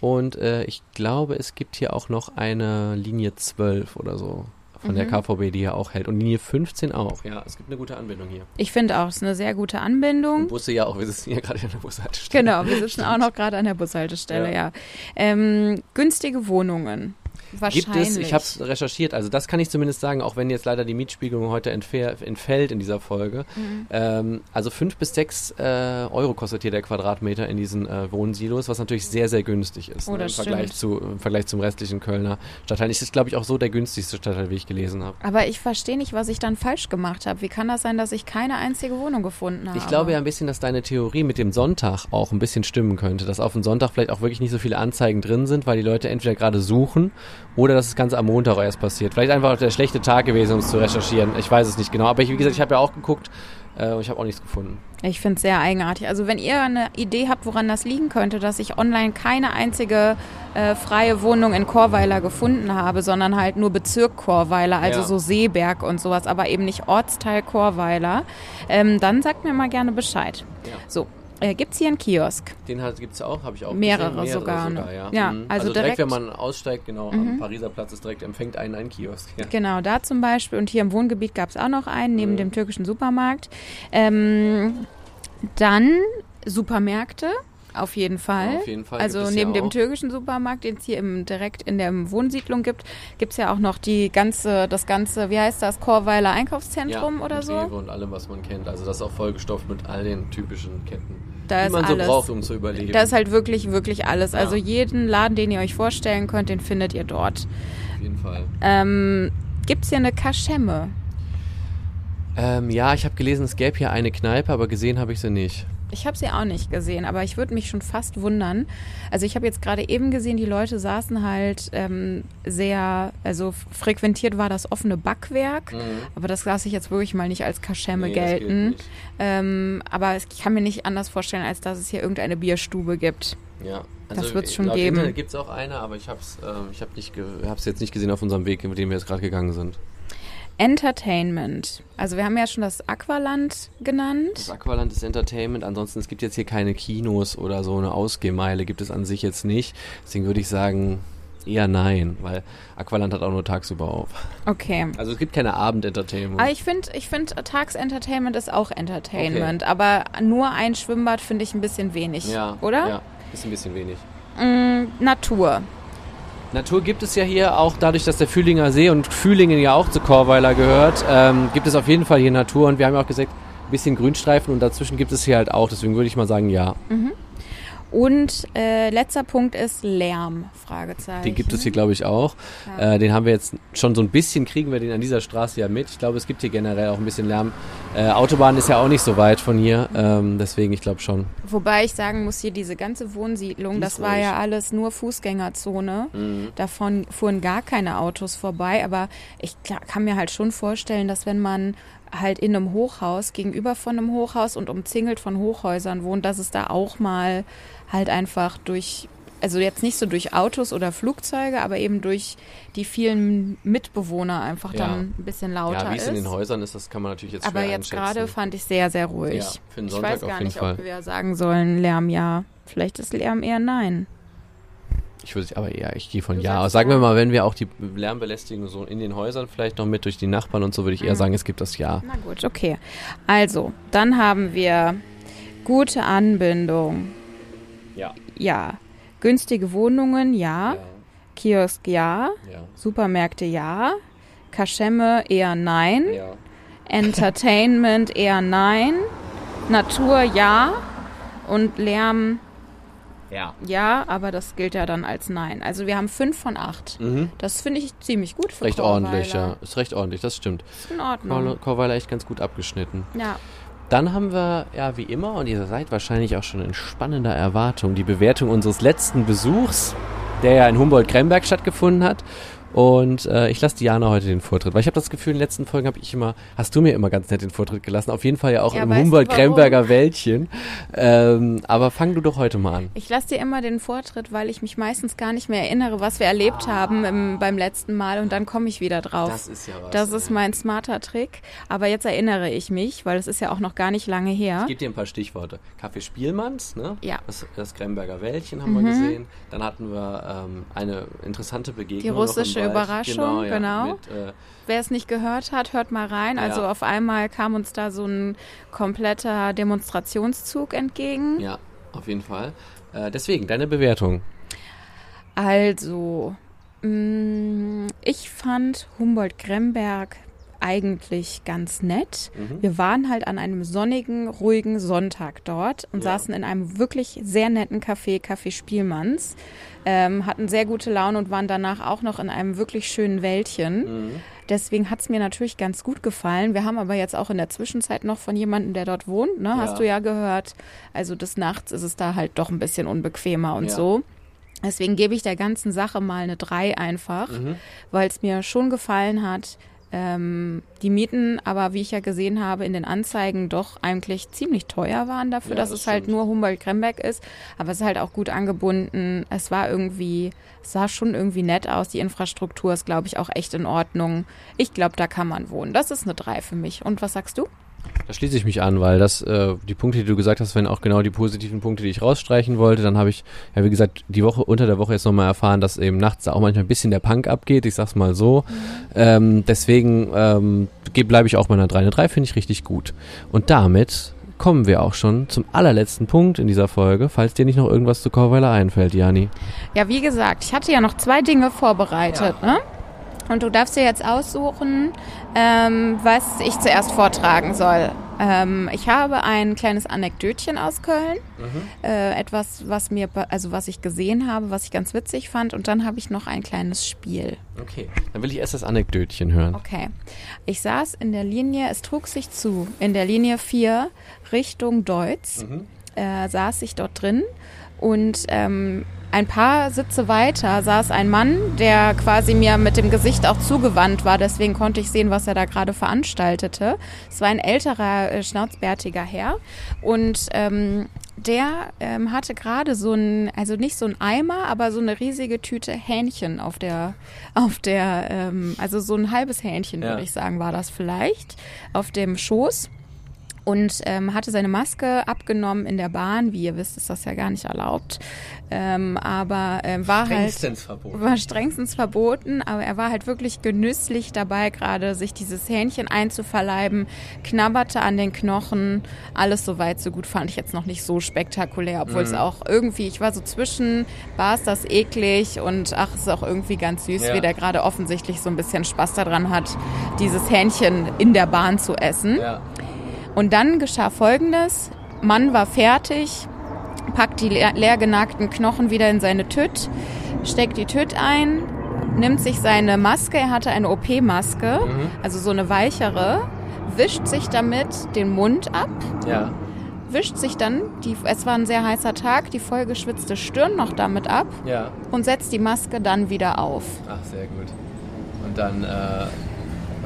Und äh, ich glaube, es gibt hier auch noch eine Linie 12 oder so von mhm. der KVB, die hier auch hält. Und Linie 15 auch. Ja, es gibt eine gute Anbindung hier. Ich finde auch, es ist eine sehr gute Anbindung. Und Busse ja auch, wir sitzen hier gerade an der Bushaltestelle. Genau, wir sitzen auch noch gerade an der Bushaltestelle, ja. ja. Ähm, günstige Wohnungen. Wahrscheinlich. Gibt es, ich habe es recherchiert, also das kann ich zumindest sagen, auch wenn jetzt leider die Mietspiegelung heute entfällt in dieser Folge. Mhm. Ähm, also fünf bis sechs äh, Euro kostet hier der Quadratmeter in diesen äh, Wohnsilos, was natürlich sehr, sehr günstig ist oh, ne, im, Vergleich zu, im Vergleich zum restlichen Kölner Stadtteil. Das ist, glaube ich, auch so der günstigste Stadtteil, wie ich gelesen habe. Aber ich verstehe nicht, was ich dann falsch gemacht habe. Wie kann das sein, dass ich keine einzige Wohnung gefunden habe? Ich glaube ja ein bisschen, dass deine Theorie mit dem Sonntag auch ein bisschen stimmen könnte, dass auf dem Sonntag vielleicht auch wirklich nicht so viele Anzeigen drin sind, weil die Leute entweder gerade suchen oder dass das Ganze am Montag erst passiert. Vielleicht einfach der schlechte Tag gewesen, um es zu recherchieren. Ich weiß es nicht genau. Aber ich, wie gesagt, ich habe ja auch geguckt äh, und ich habe auch nichts gefunden. Ich finde es sehr eigenartig. Also wenn ihr eine Idee habt, woran das liegen könnte, dass ich online keine einzige äh, freie Wohnung in Chorweiler gefunden habe, sondern halt nur Bezirk Chorweiler, also ja. so Seeberg und sowas, aber eben nicht Ortsteil Chorweiler, ähm, dann sagt mir mal gerne Bescheid. Ja. So, äh, gibt es hier einen Kiosk? Den gibt es auch, habe ich auch Mehrere, Mehrere sogar. sogar ja. ja mhm. also, also direkt, direkt, wenn man aussteigt, genau, mhm. am Pariser Platz ist direkt, empfängt einen ein Kiosk. Ja. Genau, da zum Beispiel. Und hier im Wohngebiet gab es auch noch einen, neben mhm. dem türkischen Supermarkt. Ähm, dann Supermärkte. Auf jeden Fall. Ja, auf jeden Fall. Also neben ja dem türkischen Supermarkt, den es hier im, direkt in der Wohnsiedlung gibt, gibt es ja auch noch die ganze, das ganze, wie heißt das, Chorweiler Einkaufszentrum ja, oder so. Rewe und allem, was man kennt. Also das ist auch vollgestopft mit all den typischen Ketten. Da die man alles. so braucht, um zu überleben. Da ist halt wirklich, wirklich alles. Also jeden Laden, den ihr euch vorstellen könnt, den findet ihr dort. Auf jeden Fall. Ähm, Gibt es hier eine Kaschemme? Ähm, ja, ich habe gelesen, es gäbe hier eine Kneipe, aber gesehen habe ich sie nicht. Ich habe sie auch nicht gesehen, aber ich würde mich schon fast wundern. Also ich habe jetzt gerade eben gesehen, die Leute saßen halt ähm, sehr, also frequentiert war das offene Backwerk, mhm. aber das lasse ich jetzt wirklich mal nicht als Kaschemme nee, gelten. Ähm, aber ich kann mir nicht anders vorstellen, als dass es hier irgendeine Bierstube gibt. Ja. Also das wird es schon geben. Internet gibt es auch eine, aber ich habe es ähm, ich hab jetzt nicht gesehen auf unserem Weg, mit dem wir jetzt gerade gegangen sind. Entertainment. Also wir haben ja schon das Aqualand genannt. Das Aqualand ist Entertainment. Ansonsten, es gibt jetzt hier keine Kinos oder so eine Ausgehmeile gibt es an sich jetzt nicht. Deswegen würde ich sagen, eher nein, weil Aqualand hat auch nur tagsüber auf. Okay. Also es gibt keine Abendentertainment. Aber ich finde, ich find, Tagsentertainment ist auch Entertainment. Okay. Aber nur ein Schwimmbad finde ich ein bisschen wenig. Ja. Oder? Ja, ist ein bisschen wenig. Mm, Natur. Natur gibt es ja hier auch dadurch, dass der Fühlinger See und Fühlingen ja auch zu Chorweiler gehört, ähm, gibt es auf jeden Fall hier Natur und wir haben ja auch gesagt, ein bisschen Grünstreifen und dazwischen gibt es hier halt auch, deswegen würde ich mal sagen ja. Mhm. Und äh, letzter Punkt ist Lärm, Fragezeichen. Den gibt es hier, glaube ich, auch. Ja. Äh, den haben wir jetzt schon so ein bisschen, kriegen wir den an dieser Straße ja mit. Ich glaube, es gibt hier generell auch ein bisschen Lärm. Äh, Autobahn ist ja auch nicht so weit von hier, ähm, deswegen, ich glaube schon. Wobei ich sagen muss, hier diese ganze Wohnsiedlung, das war ruhig. ja alles nur Fußgängerzone. Mhm. Davon fuhren gar keine Autos vorbei. Aber ich kann mir halt schon vorstellen, dass wenn man halt in einem Hochhaus, gegenüber von einem Hochhaus und umzingelt von Hochhäusern wohnt, dass es da auch mal halt einfach durch, also jetzt nicht so durch Autos oder Flugzeuge, aber eben durch die vielen Mitbewohner einfach Ja. dann ein bisschen lauter Ja, wie es ist. in den Häusern ist, das kann man natürlich jetzt aber jetzt gerade fand ich sehr, sehr ruhig. Ja, für ich Sonntag weiß auf gar nicht, Fall. ob wir sagen sollen, Lärm ja. Vielleicht ist Lärm eher nein. Ich würde aber eher, ich gehe von Du ja. aus. Sagen wir mal, wenn wir auch die Lärmbelästigung so in den Häusern vielleicht noch mit durch die Nachbarn und so, würde ich eher Mhm. sagen, es gibt das ja. Na gut, okay. Also, dann haben wir gute Anbindung. Ja. Ja. Günstige Wohnungen, ja. Kiosk, ja. ja. Supermärkte, ja. Kaschemme, eher nein. ja. Entertainment, eher nein. Natur, ja. Und Lärm, Ja. ja, aber das gilt ja dann als nein. Also wir haben fünf von acht. Mhm. Das finde ich ziemlich gut für Recht Chorweiler. ordentlich, ja. Ist recht ordentlich, das stimmt. Ist in Ordnung. Chorweiler echt ganz gut abgeschnitten. Ja. Dann haben wir, ja, wie immer, und ihr seid wahrscheinlich auch schon in spannender Erwartung, die Bewertung unseres letzten Besuchs, der ja in Humboldt-Kremberg stattgefunden hat. Und äh, ich lasse Diana heute den Vortritt, weil ich habe das Gefühl, in den letzten Folgen habe ich immer, hast du mir immer ganz nett den Vortritt gelassen. Auf jeden Fall ja auch Ja, im Humboldt-Kremberger Wäldchen. Ähm, aber fang du doch heute mal an. Ich lasse dir immer den Vortritt, weil ich mich meistens gar nicht mehr erinnere, was wir erlebt haben im, beim letzten Mal und dann komme ich wieder drauf. ist ja was. Das ist mein smarter Trick. Aber jetzt erinnere ich mich, weil es ist ja auch noch gar nicht lange her. Ich gebe dir ein paar Stichworte. Kaffee Spielmanns, ne? Ja. Das, das Kremberger Wäldchen haben wir gesehen. Dann hatten wir ähm, eine interessante Begegnung. Die russische Überraschung, genau. Ja, genau. Mit, äh, Wer es nicht gehört hat, hört mal rein. Also Ja. auf einmal kam uns da so ein kompletter Demonstrationszug entgegen. ja, auf jeden Fall. Äh, deswegen, deine Bewertung. Also, mh, ich fand Humboldt-Kremberg eigentlich ganz nett. Mhm. Wir waren halt an einem sonnigen, ruhigen Sonntag dort und Ja. saßen in einem wirklich sehr netten Café, Café Spielmanns, ähm, hatten sehr gute Laune und waren danach auch noch in einem wirklich schönen Wäldchen. Mhm. Deswegen hat's mir natürlich ganz gut gefallen. Wir haben aber jetzt auch in der Zwischenzeit noch von jemandem, der dort wohnt, ne? hast Ja. du ja gehört. Also des Nachts ist es da halt doch ein bisschen unbequemer und Ja. so. Deswegen gebe ich der ganzen Sache mal eine 3 einfach, Mhm. weil es mir schon gefallen hat. Ähm, die Mieten aber, wie ich ja gesehen habe, in den Anzeigen doch eigentlich ziemlich teuer waren dafür, Ja, dass das es halt stimmt. nur Humboldt-Kremberg ist. Aber es ist halt auch gut angebunden. Es war irgendwie, es sah schon irgendwie nett aus. Die Infrastruktur ist, glaube ich, auch echt in Ordnung. Ich glaube, da kann man wohnen. Das ist eine 3 für mich. Und was sagst du? Da schließe ich mich an, weil das, äh, die Punkte, die du gesagt hast, wenn auch genau die positiven Punkte, die ich rausstreichen wollte, dann habe ich, ja wie gesagt, die Woche, unter der Woche jetzt nochmal erfahren, dass eben nachts da auch manchmal ein bisschen der Punk abgeht, ich sag's mal so. Ähm, deswegen ähm, bleibe ich auch bei einer 3. Eine 3 finde ich richtig gut. Und damit kommen wir auch schon zum allerletzten Punkt in dieser Folge, falls dir nicht noch irgendwas zu Chorweiler einfällt, Jani. Ja, wie gesagt, ich hatte ja noch zwei Dinge vorbereitet, ne? Und du darfst dir jetzt aussuchen, ähm, was ich zuerst vortragen soll. Ähm, ich habe ein kleines Anekdötchen aus Köln, äh, etwas, was mir, also was ich gesehen habe, was ich ganz witzig fand, und dann habe ich noch ein kleines Spiel. Okay. Dann will ich erst das Anekdötchen hören. Okay. Ich saß in der Linie, es trug sich zu, in der Linie 4 Richtung Deutz, äh, saß ich dort drin und ähm, ein paar Sitze weiter saß ein Mann, der quasi mir mit dem Gesicht auch zugewandt war, deswegen konnte ich sehen, was er da gerade veranstaltete. Es war ein älterer, äh, schnauzbärtiger Herr und ähm, der ähm, hatte gerade so ein, also nicht so ein Eimer, aber so eine riesige Tüte Hähnchen auf der, auf der, ähm, also so ein halbes Hähnchen, Ja. würde ich sagen, war das vielleicht, auf dem Schoß und ähm, hatte seine Maske abgenommen in der Bahn. Wie ihr wisst, ist das ja gar nicht erlaubt. Ähm, aber ähm, war halt verboten. war strengstens verboten, aber er war halt wirklich genüsslich dabei, gerade sich dieses Hähnchen einzuverleiben, knabberte an den Knochen, alles so weit, so gut fand ich jetzt noch nicht so spektakulär, obwohl es auch irgendwie, ich war so zwischen, war es das eklig und ach, es ist auch irgendwie ganz süß, Ja. wie der gerade offensichtlich so ein bisschen Spaß daran hat, dieses Hähnchen in der Bahn zu essen. Ja. Und dann geschah Folgendes. Mann war fertig, packt die leer, genagten Knochen wieder in seine Tüt, steckt die Tüt ein, nimmt sich seine Maske, er hatte eine OP-Maske, also so eine weichere, wischt sich damit den Mund ab, Ja. wischt sich dann, die, es war ein sehr heißer Tag, die vollgeschwitzte Stirn noch damit ab Ja. und setzt die Maske dann wieder auf. Ach, sehr gut. Und dann äh,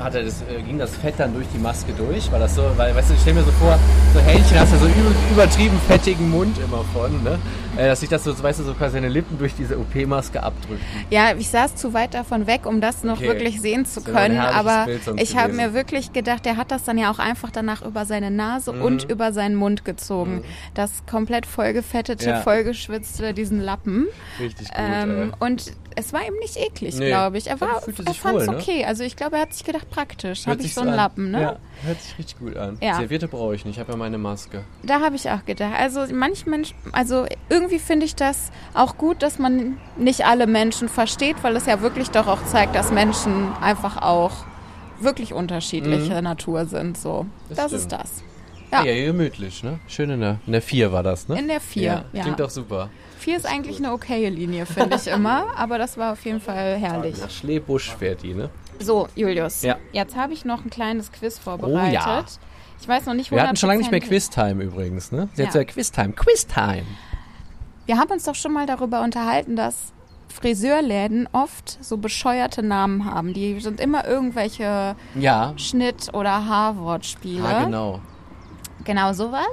hat er das, äh, ging das Fett dann durch die Maske durch? War das so, weil, weißt du, ich stell mir so vor, so Hähnchen hast du so über, übertrieben fettigen Mund immer von, ne? Äh, dass sich das so, weißt du, so quasi seine Lippen durch diese OP-Maske abdrücken. Ja, ich saß zu weit davon weg, um das noch Okay. wirklich sehen zu können. Aber ich habe mir wirklich gedacht, der hat das dann ja auch einfach danach über seine Nase Mhm. und über seinen Mund gezogen. Das komplett vollgefettete, Ja. vollgeschwitzte, diesen Lappen. Richtig gut. Ähm, äh. und es war ihm nicht eklig, Nee. glaube ich. Er war, er er fand es ne? okay. Also ich glaube, er hat sich gedacht, praktisch. Habe ich so einen an. Lappen, ne? Ja, hört sich richtig gut an. Ja. Servierte brauche ich nicht, ich habe ja meine Maske. Da habe ich auch gedacht. Also manch Mensch, also irgendwie finde ich das auch gut, dass man nicht alle Menschen versteht, weil es ja wirklich doch auch zeigt, dass Menschen einfach auch wirklich unterschiedlicher Natur sind. So, Das das, ist das. Ja, Ja. ja gemütlich, ne? Schön in der, in der 4 war das, ne? In der 4, ja. Klingt doch super. Vier ist eigentlich eine okaye Linie, finde ich immer, aber das war auf jeden Fall herrlich. Nach Schlebusch fährt die, ne? So, Julius, Ja. jetzt habe ich noch ein kleines Quiz vorbereitet. Oh ja. Ich weiß noch nicht, Wir hatten schon lange nicht mehr 100%. Quiztime übrigens, ne? Jetzt Ja. ja Quiztime. Quiztime! Wir haben uns doch schon mal darüber unterhalten, dass Friseurläden oft so bescheuerte Namen haben. Die sind immer irgendwelche Ja, Schnitt- oder Haarwortspiele. ah, genau. Genau sowas.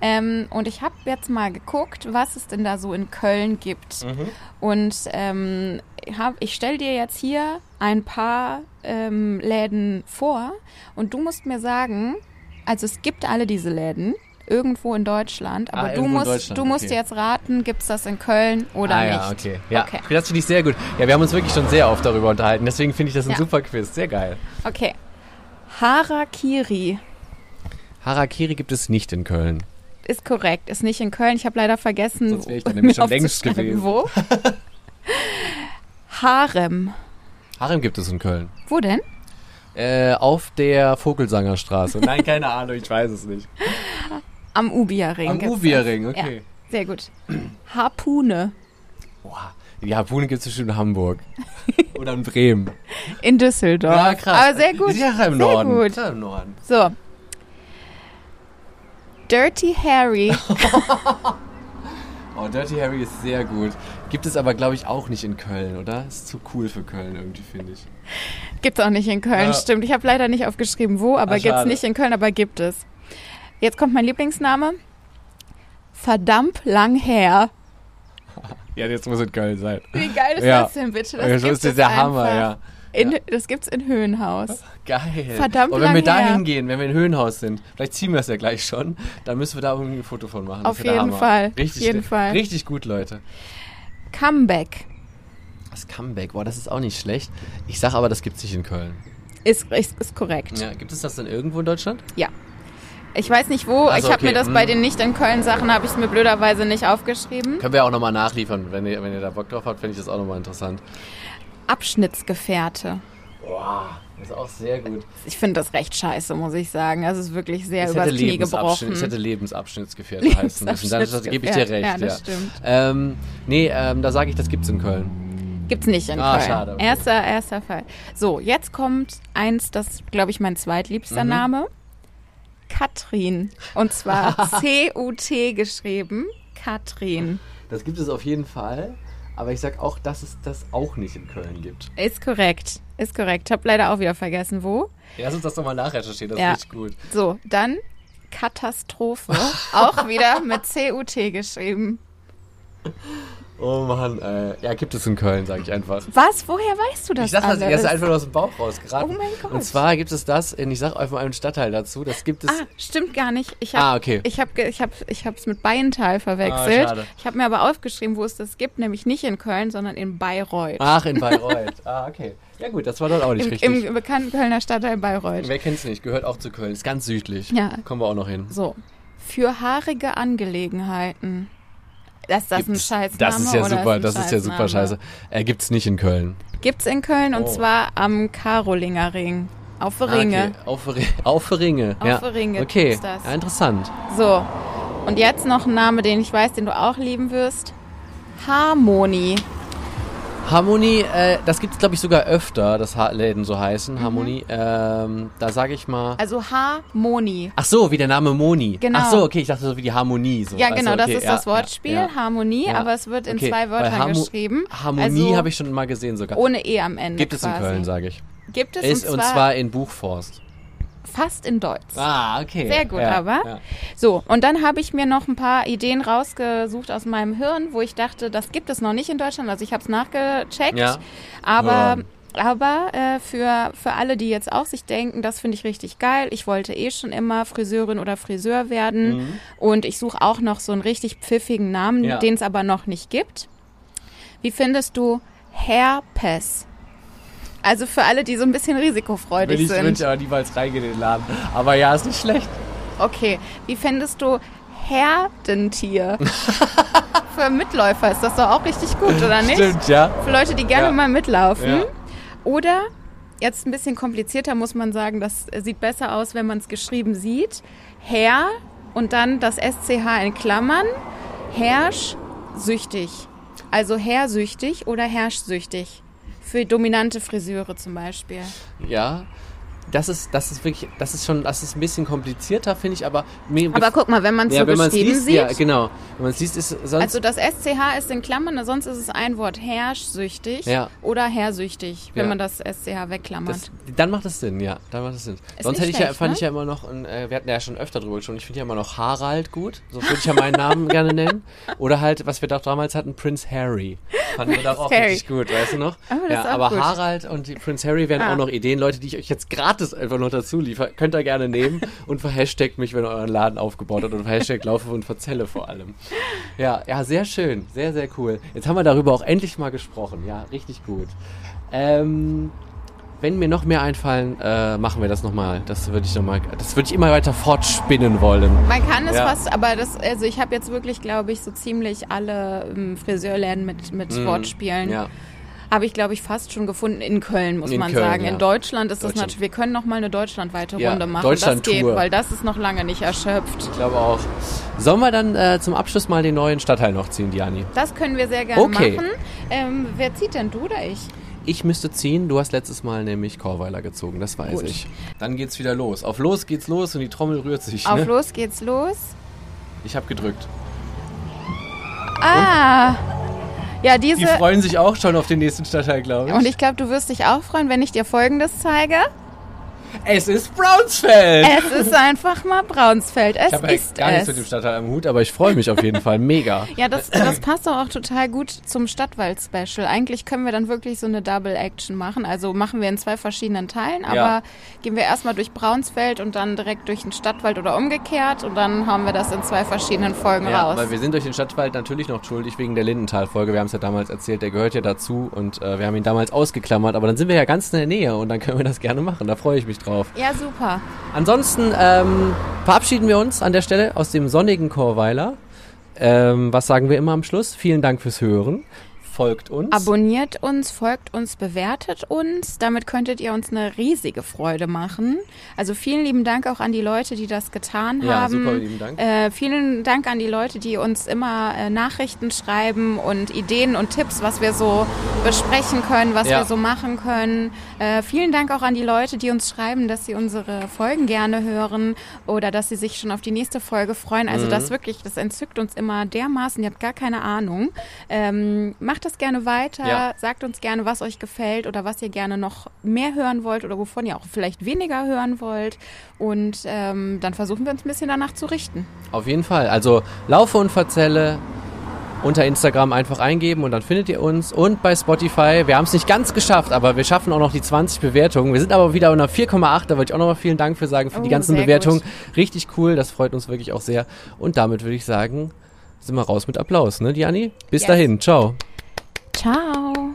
Ähm, und ich habe jetzt mal geguckt, was es denn da so in Köln gibt. Mhm. Und ähm, hab, ich stelle dir jetzt hier ein paar ähm, Läden vor und du musst mir sagen, also es gibt alle diese Läden irgendwo in Deutschland, aber Ah, du musst, du musst okay. jetzt raten, gibt es das in Köln oder ah, nicht? ja, okay. Ja, Okay. das finde ich sehr gut. Ja, wir haben uns wirklich schon sehr oft darüber unterhalten, deswegen finde ich das ein Ja. super Quiz. Sehr geil. Okay. Harakiri Harakiri gibt es nicht in Köln. ist korrekt, ist nicht in Köln. Ich habe leider vergessen, Sonst wäre ich da nämlich schon längst gewesen. Wo? Harem. Harem gibt es in Köln. Wo denn? Äh, auf der Vogelsangerstraße. Nein, keine Ahnung, ich weiß es nicht. Am Ubierring. Am Ubierring, okay. Ja, sehr gut. Harpune Boah, die Harpune gibt es bestimmt in Hamburg. Oder in Bremen. in Düsseldorf. Ja, krass. Aber sehr gut. Ja im sehr Norden. gut. Ja, im Norden. So. Dirty Harry. Oh, Dirty Harry ist sehr gut. Gibt es aber, glaube ich, auch nicht in Köln, oder? Ist zu cool für Köln irgendwie, finde ich. Gibt's auch nicht in Köln, Ja. stimmt. Ich habe leider nicht aufgeschrieben, wo, aber gibt's schade. nicht in Köln, aber gibt es. Jetzt kommt mein Lieblingsname. Verdammt lang her. Ja, jetzt muss in Köln sein. Wie geil ist Ja. das denn bitte? Das, das gibt ist es der Hammer, einfach. ja. In, Ja. Das gibt's in Höhenhaus. Geil. Verdammt Und wenn wir da hingehen, wenn wir in Höhenhaus sind, vielleicht ziehen wir es ja gleich schon, dann müssen wir da irgendwie ein Foto von machen. Das Auf ja jeden. Fall, Richtig, auf jeden Fall. Richtig gut, Leute. Comeback. Das Comeback, boah, das ist auch nicht schlecht. Ich sag aber, das gibt's nicht in Köln. Ist, ist, ist korrekt. Ja, gibt es das denn irgendwo in Deutschland? Ich weiß nicht wo. Also, ich habe okay, mir das hm. bei den nicht in Köln Sachen habe ich es mir blöderweise nicht aufgeschrieben. Können wir auch nochmal nachliefern. Wenn ihr, wenn ihr da Bock drauf habt, finde ich das auch nochmal interessant. Abschnittsgefährte. Boah, ist auch sehr gut. Ich finde das recht scheiße, muss ich sagen. Das ist wirklich sehr Es übers Knie gebrochen. es hätte Lebensabschnittsgefährte heißen müssen. Dann das gebe ich dir recht. Ja, Ja, das stimmt. Ähm, nee, ähm, da sage ich, das gibt's in Köln. Gibt's nicht in Ah, Köln. schade, okay. Erster, erster Fall. So, jetzt kommt eins, das glaube ich mein zweitliebster Mhm. Name. Katrin. Und zwar C-U-T geschrieben. Katrin. Das gibt es auf jeden Fall. Aber ich sag auch, dass es das auch nicht in Köln gibt. Ist korrekt. Ist korrekt. Hab leider auch wieder vergessen, wo. Lass uns das doch mal nachrecherchieren, das Ja. ist gut. So, dann Katastrophe. auch wieder mit C-U-T geschrieben. Oh Mann, äh, ja, gibt es in Köln, sage ich einfach. Was? Woher weißt du das Ich sag das erst einfach nur aus dem Bauch rausgeraten. Oh mein Gott. Und zwar gibt es das, in, ich sag einfach einen Stadtteil dazu, das gibt es. Ah, stimmt gar nicht. Ich hab, Ah, okay. Ich habe ich hab, ich hab's mit Ah, verwechselt. schade. ich habe mir aber aufgeschrieben, wo es das gibt, nämlich nicht in Köln, sondern in Bayreuth. Ach, in Bayreuth. ah, okay. Ja gut, das war dort auch nicht Im, richtig. Im bekannten Kölner Stadtteil Bayreuth. Wer kennt's nicht? Gehört auch zu Köln. Ist ganz südlich. Ja. Kommen wir auch noch hin. So, für haarige Angelegenheiten. Ist das ein Gibt's- Scheißname? Das ist ja super, ein das ist ja super scheiße. Äh, gibt's nicht in Köln. Gibt's in Köln und Oh. zwar am Karolinger Ring. Auf der Ah, Ringe. Okay. Auf, Ri- auf Ringe. Auf ja. Ringe Okay, ist das. Ja, interessant. So, Und jetzt noch ein Name, den ich weiß, den du auch lieben wirst. Harmony. Harmonie, äh, das gibt es glaube ich sogar öfter, dass ha Läden so heißen, Harmonie. Ähm, da sage ich mal. Also Harmonie. Ach so, wie der Name Moni. Genau. Ach so, okay, ich dachte so wie die Harmonie. So. Ja, genau, also, das okay, ist ja, das Wortspiel, ja. Harmonie, Ja. aber es wird in Okay, zwei Wörtern Harmo- geschrieben. Harmonie also habe ich schon mal gesehen sogar. ohne E am Ende Gibt es in. Köln, sage ich. Gibt es Ist, und, und zwar zwar in Buchforst. Fast in Deutsch. Ah, okay. Sehr gut, ja, aber. Ja. So, und dann habe ich mir noch ein paar Ideen rausgesucht aus meinem Hirn, wo ich dachte, das gibt es noch nicht in Deutschland. Also ich habe es nachgecheckt. Ja. Aber, Hirn. aber äh, für, für alle, die jetzt auch sich denken, das finde ich richtig geil. Ich wollte eh schon immer Friseurin oder Friseur werden. Mhm. Und ich suche auch noch so einen richtig pfiffigen Namen, Ja. den es aber noch nicht gibt. Wie findest du Herpes? Also für alle, die so ein bisschen risikofreudig Will ich, sind. ich aber niemals reingehen in den Laden. Aber ja, ist nicht schlecht. Okay, wie findest du Herdentier? Für Mitläufer ist das doch auch richtig gut, oder nicht? Stimmt, ja. Für Leute, die gerne Ja. mal mitlaufen. Ja. Oder, jetzt ein bisschen komplizierter muss man sagen, das sieht besser aus, wenn man es geschrieben sieht. Herr und dann das SCH in Klammern. Herrschsüchtig. Also herrsüchtig oder herrschsüchtig. Für dominante Friseure zum Beispiel. Ja. Das ist, das ist wirklich, das ist schon, das ist ein bisschen komplizierter, finde ich, aber mir Aber guck mal, wenn man es ja, so wenn geschrieben liest, sieht. ja, genau. Wenn man es liest, ist sonst Also das SCH ist in Klammern, sonst ist es ein Wort herrschsüchtig Ja. oder herrsüchtig, wenn Ja. man das SCH wegklammert. Das, dann macht es Sinn, ja. Dann macht es Sinn. Ist Sonst hätte ich ja, schlecht, fand ne? ich ja immer noch, ein, äh, wir hatten ja schon öfter drüber gesprochen, ich finde ja immer noch Harald gut. So würde ich ja meinen Namen gerne nennen. Oder halt, was wir doch damals hatten, Prince Harry. Fanden wir doch auch Harry. richtig gut, weißt du noch? Oh, das ja, aber gut. Harald und Prince Harry wären Ah. auch noch Ideen, Leute, die ich euch jetzt gratis einfach noch dazu liefere. Könnt ihr gerne nehmen und verhashtagt mich, wenn ihr euren Laden aufgebaut habt und verhashtagt Laufe und Verzelle vor allem. Ja, ja, sehr schön. Sehr, sehr cool. Jetzt haben wir darüber auch endlich mal gesprochen. Ja, richtig gut. Ähm, wenn mir noch mehr einfallen, äh, machen wir das nochmal. Das würde ich noch mal, das würde ich immer weiter fortspinnen wollen. Man kann es Ja. fast, aber das, also ich habe jetzt wirklich, glaube ich, so ziemlich alle ähm, Friseurläden mit, mit Wortspielen. Mhm. Ja. Habe ich, glaube ich, fast schon gefunden in Köln, muss In man Köln, sagen. ja. In Deutschland ist das Deutschland. natürlich, wir können noch mal eine deutschlandweite Ja, Runde machen. Deutschland-Tour. Das geht, weil das ist noch lange nicht erschöpft. Ich glaube auch. Sollen wir dann äh, zum Abschluss mal den neuen Stadtteil noch ziehen, Diani? Das können wir sehr gerne Okay. machen. Ähm, wer zieht denn, du oder ich? Ich müsste ziehen. Du hast letztes Mal nämlich Chorweiler gezogen, das weiß Gut. ich. Dann geht's wieder los. Auf los geht's los und die Trommel rührt sich. Auf Ne? los geht's los. Ich habe gedrückt. Ah, ja, diese... Die freuen sich auch schon auf den nächsten Stadtteil, glaube ich. Und ich glaube, du wirst dich auch freuen, wenn ich dir Folgendes zeige. Es ist Brownsfeld! Es ist einfach mal Braunsfeld. Es ich ja ist gar nichts es. mit dem Stadtteil am Hut, aber ich freue mich auf jeden Fall mega. Ja, das, das passt doch auch total gut zum Stadtwald-Special. Eigentlich können wir dann wirklich so eine Double-Action machen. Also machen wir in zwei verschiedenen Teilen, aber Ja. gehen wir erstmal durch Braunsfeld und dann direkt durch den Stadtwald oder umgekehrt und dann haben wir das in zwei verschiedenen Folgen Ja, raus. weil wir sind durch den Stadtwald natürlich noch schuldig wegen der Lindenthal-Folge. Wir haben es ja damals erzählt, der gehört ja dazu und äh, wir haben ihn damals ausgeklammert. Aber dann sind wir ja ganz in der Nähe und dann können wir das gerne machen. Da freue ich mich drauf. ja, super. Ansonsten ähm, verabschieden wir uns an der Stelle aus dem sonnigen Chorweiler. Ähm, was sagen wir immer am Schluss? Vielen Dank fürs Hören. Folgt uns. Abonniert uns, folgt uns, bewertet uns. Damit könntet ihr uns eine riesige Freude machen. Also vielen lieben Dank auch an die Leute, die das getan Ja, haben. super lieben Dank. Äh, vielen Dank an die Leute, die uns immer äh, Nachrichten schreiben und Ideen und Tipps, was wir so besprechen können, was Ja. wir so machen können. Äh, vielen Dank auch an die Leute, die uns schreiben, dass sie unsere Folgen gerne hören oder dass sie sich schon auf die nächste Folge freuen. Also Mhm. das wirklich, das entzückt uns immer dermaßen. Ihr habt gar keine Ahnung. Ähm, macht das gerne weiter. Ja. Sagt uns gerne, was euch gefällt oder was ihr gerne noch mehr hören wollt oder wovon ihr auch vielleicht weniger hören wollt. Und ähm, dann versuchen wir uns ein bisschen danach zu richten. Auf jeden Fall. Also Laufe und Verzelle unter Instagram einfach eingeben und dann findet ihr uns. Und bei Spotify, wir haben es nicht ganz geschafft, aber wir schaffen auch noch die 20 Bewertungen. Wir sind aber wieder unter 4,8, da wollte ich auch nochmal vielen Dank für sagen, für die Oh, ganzen sehr Bewertungen. gut. Richtig cool, das freut uns wirklich auch sehr. Und damit würde ich sagen, sind wir raus mit Applaus, ne, Diani? Bis Yes. dahin, ciao. Ciao.